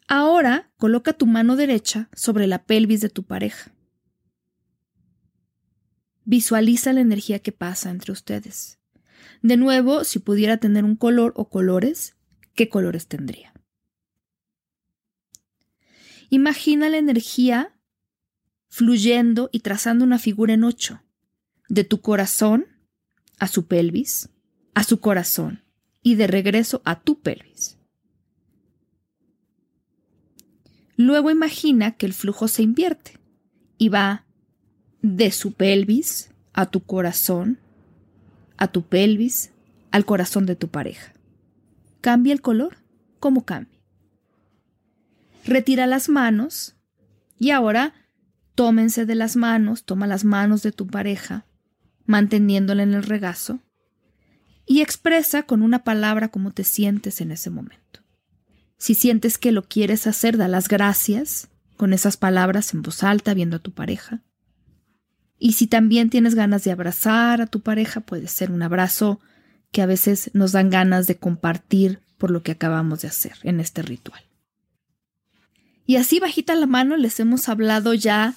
Ahora coloca tu mano derecha sobre la pelvis de tu pareja. Visualiza la energía que pasa entre ustedes. De nuevo, si pudiera tener un color o colores, ¿qué colores tendría? Imagina la energía fluyendo y trazando una figura en ocho, de tu corazón a su pelvis, a su corazón y de regreso a tu pelvis. Luego imagina que el flujo se invierte y va de su pelvis a tu corazón, a tu pelvis, al corazón de tu pareja. ¿Cambia el color? ¿Cómo cambia? Retira las manos y ahora tómense de las manos, toma las manos de tu pareja, manteniéndola en el regazo, y expresa con una palabra cómo te sientes en ese momento. Si sientes que lo quieres hacer, da las gracias con esas palabras en voz alta viendo a tu pareja. Y si también tienes ganas de abrazar a tu pareja, puede ser un abrazo que a veces nos dan ganas de compartir por lo que acabamos de hacer en este ritual. Y así bajita la mano les hemos hablado ya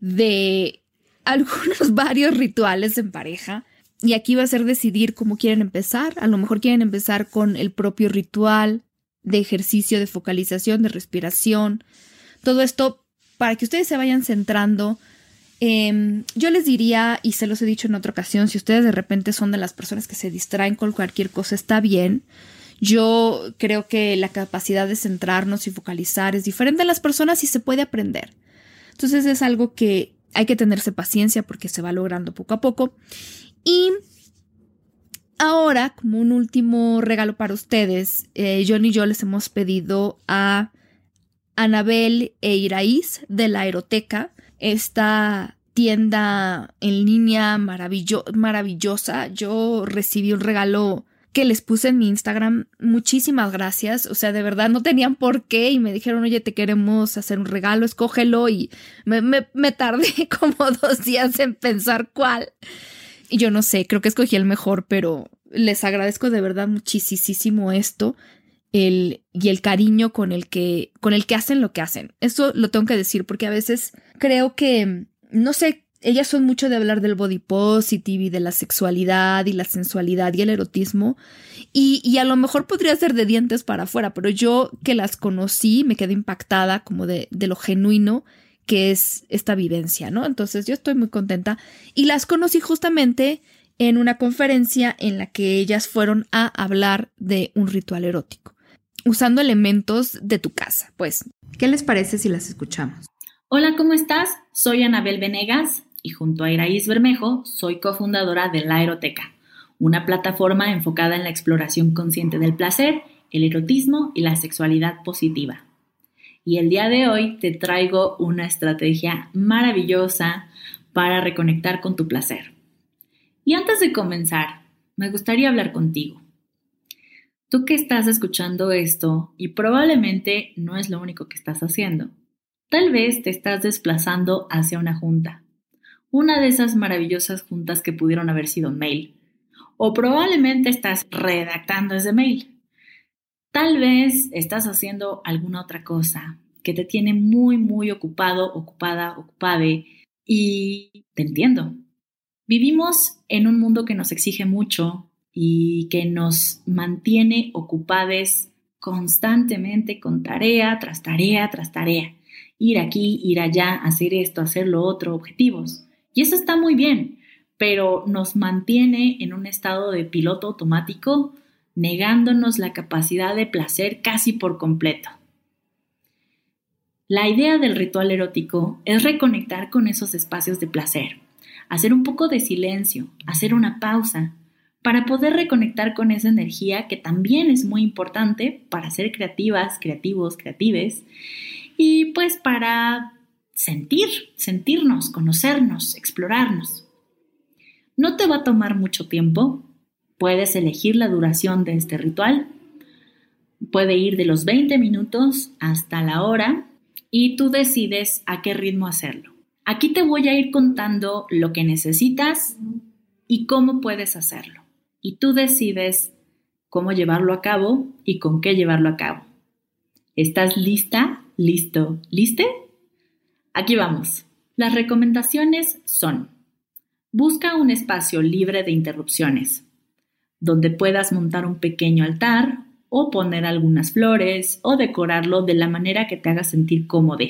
de algunos varios rituales en pareja. Y aquí va a ser decidir cómo quieren empezar. A lo mejor quieren empezar con el propio ritual de ejercicio, de focalización, de respiración. Todo esto para que ustedes se vayan centrando. Em, yo les diría, y se los he dicho en otra ocasión, si ustedes de repente son de las personas que se distraen con cualquier cosa, está bien. Yo creo que la capacidad de centrarnos y focalizar es diferente en las personas y se puede aprender. Entonces es algo que hay que tenerse paciencia porque se va logrando poco a poco. Y Ahora, como un último regalo para ustedes, eh, John y yo les hemos pedido a Anabel e Iraíz de la Aeroteca, esta tienda en línea maravillosa. Yo recibí un regalo que les puse en mi Instagram. Muchísimas gracias. O sea, de verdad no tenían por qué y me dijeron, oye, te queremos hacer un regalo, escógelo. Y me, me tardé como dos días en pensar cuál. Y yo no sé, creo que escogí el mejor, pero les agradezco de verdad muchísimo esto. El, y el cariño con el que con el que hacen lo que hacen. Eso lo tengo que decir porque a veces creo que no sé, ellas son mucho de hablar del body positive y de la sexualidad y la sensualidad y el erotismo. Y, y, a lo mejor podría ser de dientes para afuera, pero yo que las conocí me quedé impactada como de, de lo genuino que es esta vivencia, ¿no? Entonces yo estoy muy contenta y las conocí justamente en una conferencia en la que ellas fueron a hablar de un ritual erótico, usando elementos de tu casa. Pues, ¿qué les parece si las escuchamos? Hola, ¿cómo estás? Soy Anabel Venegas y junto a Iraís Bermejo soy cofundadora de La Eroteca, una plataforma enfocada en la exploración consciente del placer, el erotismo y la sexualidad positiva. Y el día de hoy te traigo una estrategia maravillosa para reconectar con tu placer. Y antes de comenzar, me gustaría hablar contigo. Tú que estás escuchando esto y probablemente no es lo único que estás haciendo. Tal vez te estás desplazando hacia una junta, una de esas maravillosas juntas que pudieron haber sido mail, o probablemente estás redactando ese mail. Tal vez estás haciendo alguna otra cosa que te tiene muy, muy ocupado, ocupada, ocupade, y te entiendo. Vivimos en un mundo que nos exige mucho y que nos mantiene ocupades constantemente con tarea tras tarea tras tarea ir aquí, ir allá, hacer esto, hacer lo otro, objetivos. Y eso está muy bien, pero nos mantiene en un estado de piloto automático, negándonos la capacidad de placer casi por completo. La idea del ritual erótico es reconectar con esos espacios de placer, hacer un poco de silencio, hacer una pausa, para poder reconectar con esa energía que también es muy importante para ser creativas, creativos, creatives y pues para sentir, sentirnos, conocernos, explorarnos. No te va a tomar mucho tiempo, puedes elegir la duración de este ritual, puede ir de los 20 minutos hasta la hora y tú decides a qué ritmo hacerlo. Aquí te voy a ir contando lo que necesitas y cómo puedes hacerlo. Y tú decides cómo llevarlo a cabo y con qué llevarlo a cabo. ¿Estás lista ¿Listo? ¿Liste? Aquí vamos. Las recomendaciones son, busca un espacio libre de interrupciones, donde puedas montar un pequeño altar o poner algunas flores o decorarlo de la manera que te haga sentir cómodo.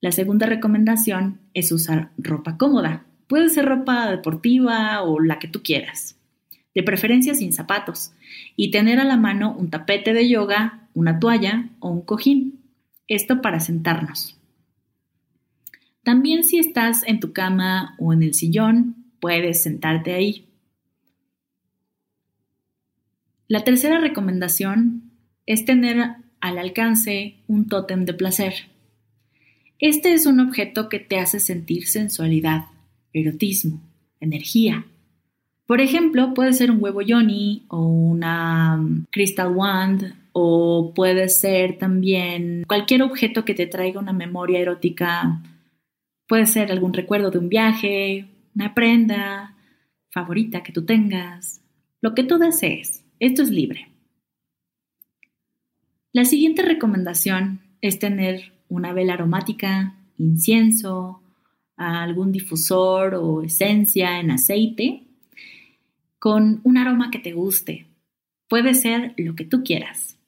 La segunda recomendación es usar ropa cómoda. Puede ser ropa deportiva o la que tú quieras, de preferencia sin zapatos, y tener a la mano un tapete de yoga una toalla o un cojín. Esto para sentarnos. También si estás en tu cama o en el sillón, puedes sentarte ahí. La tercera recomendación es tener al alcance un tótem de placer. Este es un objeto que te hace sentir sensualidad, erotismo, energía. Por ejemplo, puede ser un huevo yoni o una um, crystal wand o puede ser también cualquier objeto que te traiga una memoria erótica. Puede ser algún recuerdo de un viaje, una prenda favorita que tú tengas, lo que tú desees. Esto es libre. La siguiente recomendación es tener una vela aromática, incienso, algún difusor o esencia en aceite con un aroma que te guste. Puede ser lo que tú quieras.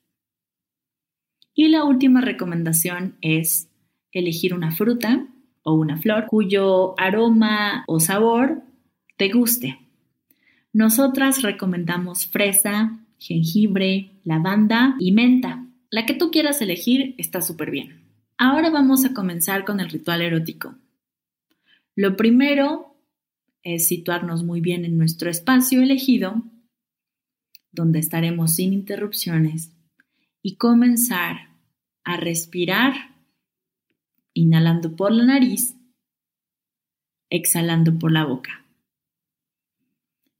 Y la última recomendación es elegir una fruta o una flor cuyo aroma o sabor te guste. Nosotras recomendamos fresa, jengibre, lavanda y menta. La que tú quieras elegir está súper bien. Ahora vamos a comenzar con el ritual erótico. Lo primero es situarnos muy bien en nuestro espacio elegido, donde estaremos sin interrupciones, y comenzar a respirar, inhalando por la nariz, exhalando por la boca.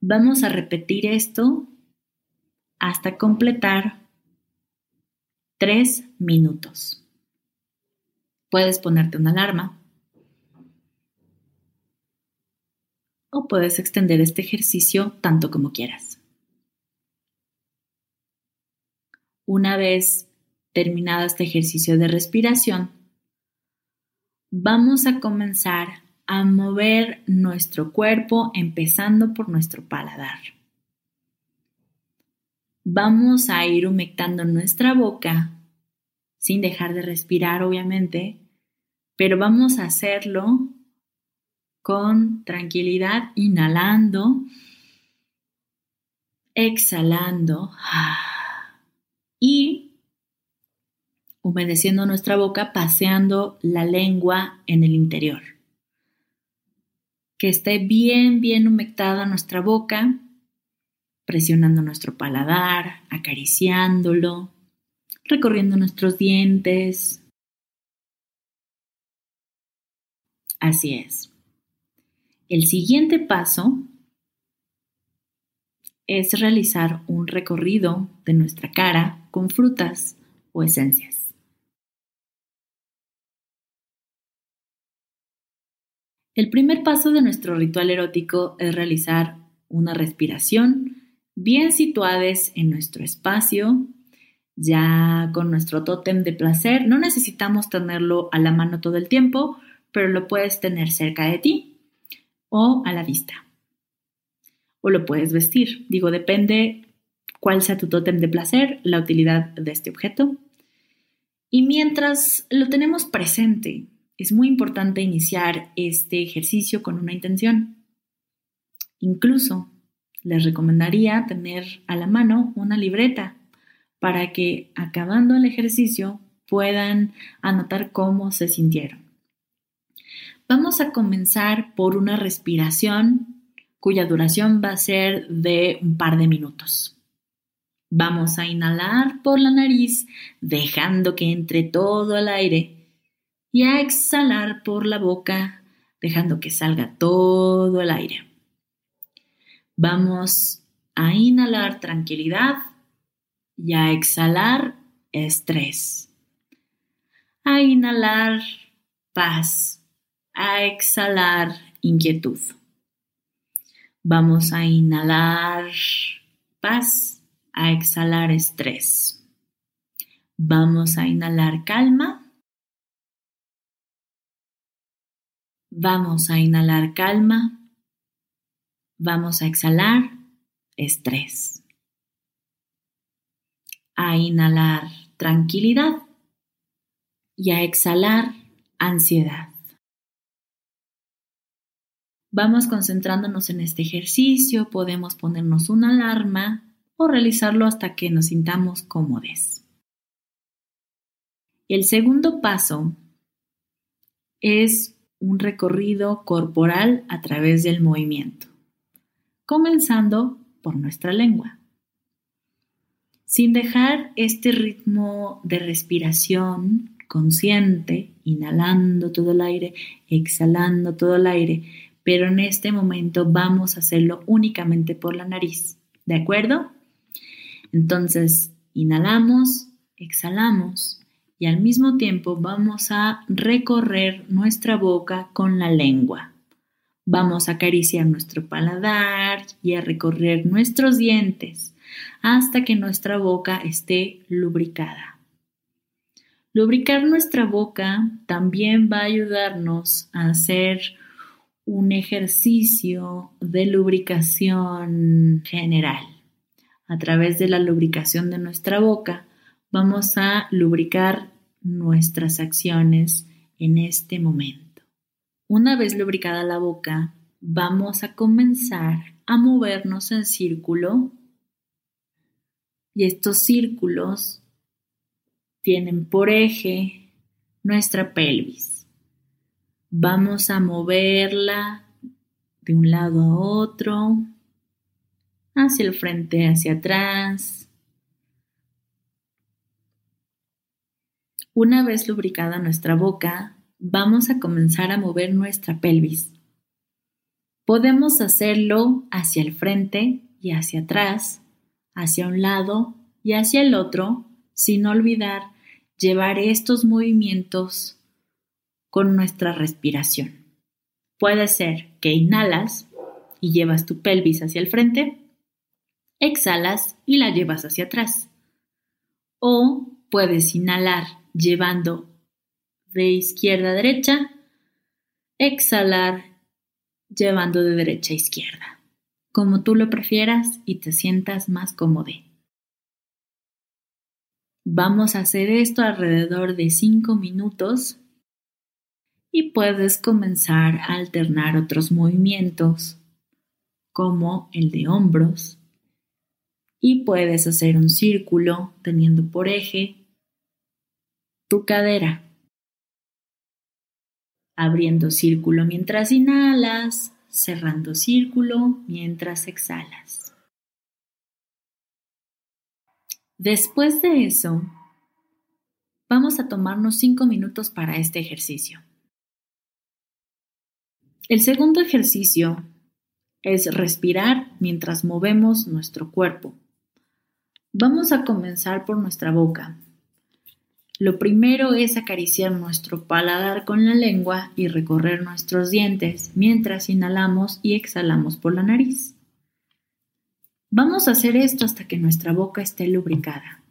Vamos a repetir esto hasta completar tres minutos. Puedes ponerte una alarma o puedes extender este ejercicio tanto como quieras. Una vez terminado este ejercicio de respiración, vamos a comenzar a mover nuestro cuerpo empezando por nuestro paladar. Vamos a ir humectando nuestra boca sin dejar de respirar, obviamente, pero vamos a hacerlo con tranquilidad, inhalando, exhalando y humedeciendo nuestra boca, paseando la lengua en el interior. Que esté bien, bien humectada nuestra boca, presionando nuestro paladar, acariciándolo, recorriendo nuestros dientes. Así es. El siguiente paso es realizar un recorrido de nuestra cara con frutas o esencias. El primer paso de nuestro ritual erótico es realizar una respiración bien situadas en nuestro espacio, ya con nuestro tótem de placer. No necesitamos tenerlo a la mano todo el tiempo, pero lo puedes tener cerca de ti o a la vista. O lo puedes vestir. Digo, depende cuál sea tu tótem de placer, la utilidad de este objeto. Y mientras lo tenemos presente, es muy importante iniciar este ejercicio con una intención. Incluso les recomendaría tener a la mano una libreta para que acabando el ejercicio puedan anotar cómo se sintieron. Vamos a comenzar por una respiración cuya duración va a ser de un par de minutos. Vamos a inhalar por la nariz, dejando que entre todo el aire, y a exhalar por la boca, dejando que salga todo el aire. Vamos a inhalar tranquilidad y a exhalar estrés. A inhalar paz a exhalar inquietud. Vamos a inhalar paz, a exhalar estrés. Vamos a inhalar calma. Vamos a inhalar calma. Vamos a exhalar estrés. A inhalar tranquilidad y a exhalar ansiedad. Vamos concentrándonos en este ejercicio, podemos ponernos una alarma o realizarlo hasta que nos sintamos cómodos. El segundo paso es un recorrido corporal a través del movimiento, comenzando por nuestra lengua. Sin dejar este ritmo de respiración consciente, inhalando todo el aire, exhalando todo el aire, pero en este momento vamos a hacerlo únicamente por la nariz, ¿de acuerdo? Entonces, inhalamos, exhalamos y al mismo tiempo vamos a recorrer nuestra boca con la lengua. Vamos a acariciar nuestro paladar y a recorrer nuestros dientes hasta que nuestra boca esté lubricada. Lubricar nuestra boca también va a ayudarnos a hacer un ejercicio de lubricación general. A través de la lubricación de nuestra boca vamos a lubricar nuestras acciones en este momento. Una vez lubricada la boca, vamos a comenzar a movernos en círculo y estos círculos tienen por eje nuestra pelvis. Vamos a moverla de un lado a otro, hacia el frente, hacia atrás. Una vez lubricada nuestra boca, vamos a comenzar a mover nuestra pelvis. Podemos hacerlo hacia el frente y hacia atrás, hacia un lado y hacia el otro, sin olvidar llevar estos movimientos con nuestra respiración. Puede ser que inhalas y llevas tu pelvis hacia el frente, exhalas y la llevas hacia atrás. O puedes inhalar llevando de izquierda a derecha, exhalar llevando de derecha a izquierda, como tú lo prefieras y te sientas más cómodo. Vamos a hacer esto alrededor de 5 minutos y puedes comenzar a alternar otros movimientos como el de hombros y puedes hacer un círculo teniendo por eje tu cadera. Abriendo círculo mientras inhalas, cerrando círculo mientras exhalas. Después de eso, vamos a tomarnos 5 minutos para este ejercicio. El segundo ejercicio es respirar mientras movemos nuestro cuerpo. Vamos a comenzar por nuestra boca. Lo primero es acariciar nuestro paladar con la lengua y recorrer nuestros dientes mientras inhalamos y exhalamos por la nariz. Vamos a hacer esto hasta que nuestra boca esté lubricada.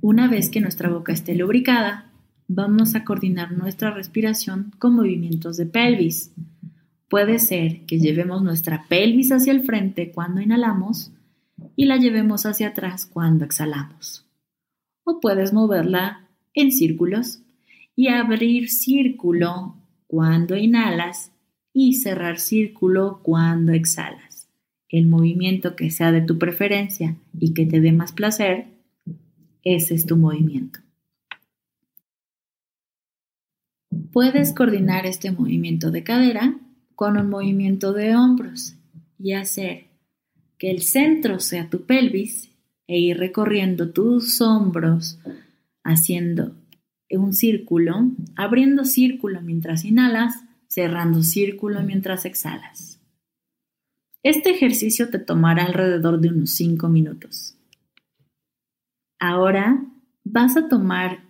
Una vez que nuestra boca esté lubricada, vamos a coordinar nuestra respiración con movimientos de pelvis. Puede ser que llevemos nuestra pelvis hacia el frente cuando inhalamos y la llevemos hacia atrás cuando exhalamos. O puedes moverla en círculos y abrir círculo cuando inhalas y cerrar círculo cuando exhalas el movimiento que sea de tu preferencia y que te dé más placer, ese es tu movimiento. Puedes coordinar este movimiento de cadera con un movimiento de hombros y hacer que el centro sea tu pelvis e ir recorriendo tus hombros haciendo un círculo, abriendo círculo mientras inhalas, cerrando círculo mientras exhalas. Este ejercicio te tomará alrededor de unos 5 minutos. Ahora vas a tomar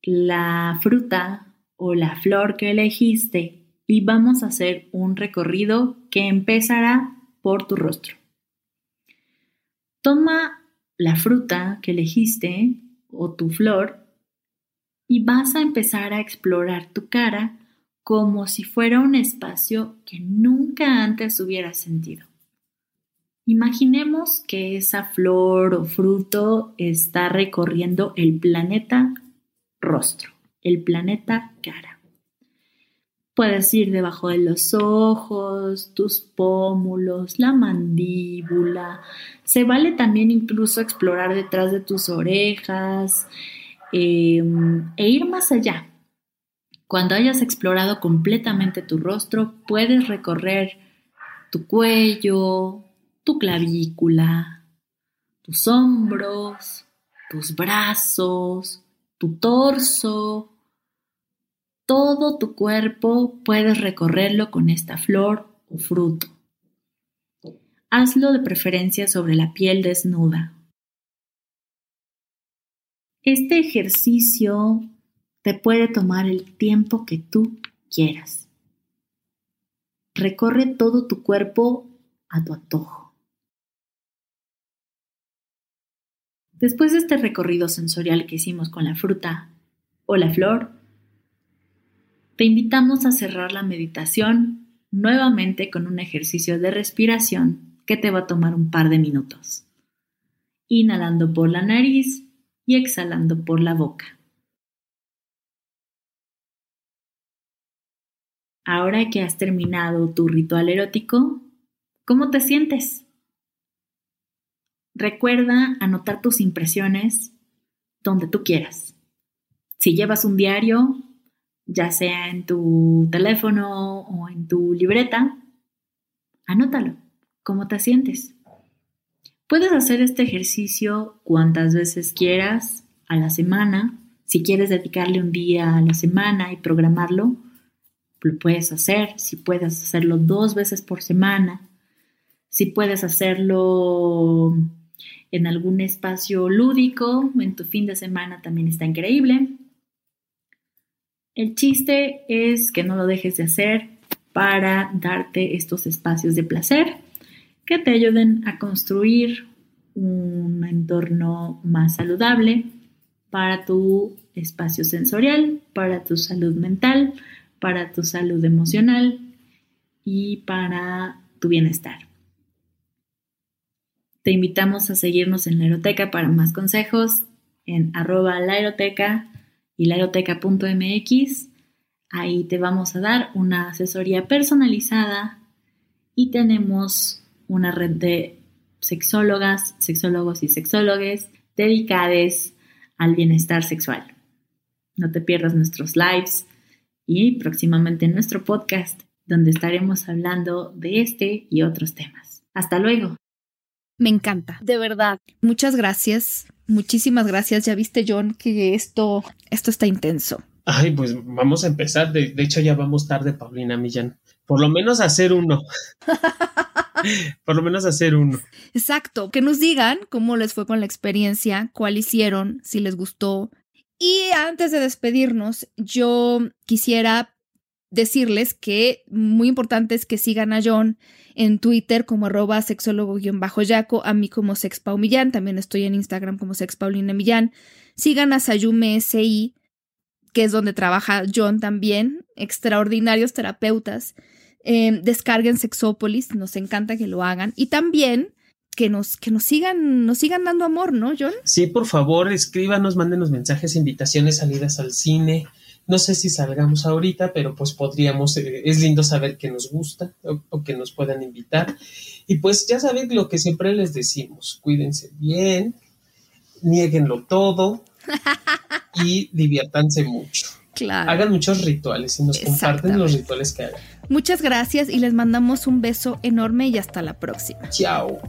la fruta o la flor que elegiste y vamos a hacer un recorrido que empezará por tu rostro. Toma la fruta que elegiste o tu flor y vas a empezar a explorar tu cara como si fuera un espacio que nunca antes hubiera sentido. Imaginemos que esa flor o fruto está recorriendo el planeta rostro, el planeta cara. Puedes ir debajo de los ojos, tus pómulos, la mandíbula. Se vale también incluso explorar detrás de tus orejas em, e ir más allá, cuando hayas explorado completamente tu rostro, puedes recorrer tu cuello, tu clavícula, tus hombros, tus brazos, tu torso, todo tu cuerpo puedes recorrerlo con esta flor o fruto. Hazlo de preferencia sobre la piel desnuda. Este ejercicio te puede tomar el tiempo que tú quieras. Recorre todo tu cuerpo a tu antojo. Después de este recorrido sensorial que hicimos con la fruta o la flor, te invitamos a cerrar la meditación nuevamente con un ejercicio de respiración que te va a tomar un par de minutos. Inhalando por la nariz y exhalando por la boca. Ahora que has terminado tu ritual erótico, ¿cómo te sientes? Recuerda anotar tus impresiones donde tú quieras. Si llevas un diario, ya sea en tu teléfono o en tu libreta, anótalo, cómo te sientes. Puedes hacer este ejercicio cuantas veces quieras a la semana. Si quieres dedicarle un día a la semana y programarlo, lo puedes hacer. Si puedes hacerlo dos veces por semana, si puedes hacerlo en algún espacio lúdico, en tu fin de semana también está increíble. El chiste es que no lo dejes de hacer para darte estos espacios de placer que te ayuden a construir un entorno más saludable para tu espacio sensorial, para tu salud mental, para tu salud emocional y para tu bienestar. Te invitamos a seguirnos en la aeroteca para más consejos en arroba la y la aeroteca.mx. Ahí te vamos a dar una asesoría personalizada y tenemos una red de sexólogas, sexólogos y sexólogues dedicadas al bienestar sexual. No te pierdas nuestros lives y próximamente nuestro podcast donde estaremos hablando de este y otros temas. Hasta luego. Me encanta, de verdad. Muchas gracias. Muchísimas gracias. Ya viste, John, que esto, esto está intenso. Ay, pues vamos a empezar. De, de hecho, ya vamos tarde, Paulina Millán. Por lo menos hacer uno. Por lo menos hacer uno. Exacto. Que nos digan cómo les fue con la experiencia, cuál hicieron, si les gustó. Y antes de despedirnos, yo quisiera decirles que muy importante es que sigan a John en Twitter como arroba sexólogo-yaco, a mí como sexpaumillán, también estoy en Instagram como sexpaulina millán. Sigan a Sayume SI, que es donde trabaja John también, extraordinarios terapeutas. Em, descarguen Sexópolis, nos encanta que lo hagan. Y también que nos, que nos sigan, nos sigan dando amor, ¿no, John? Sí, por favor, escríbanos, mándenos mensajes, invitaciones, salidas al cine. No sé si salgamos ahorita, pero pues podríamos, eh, es lindo saber que nos gusta o, que nos puedan invitar. Y pues ya saben lo que siempre les decimos, cuídense bien, nieguenlo todo y diviértanse mucho. Claro. Hagan muchos rituales y nos comparten los rituales que hagan. Muchas gracias y les mandamos un beso enorme y hasta la próxima. Chao.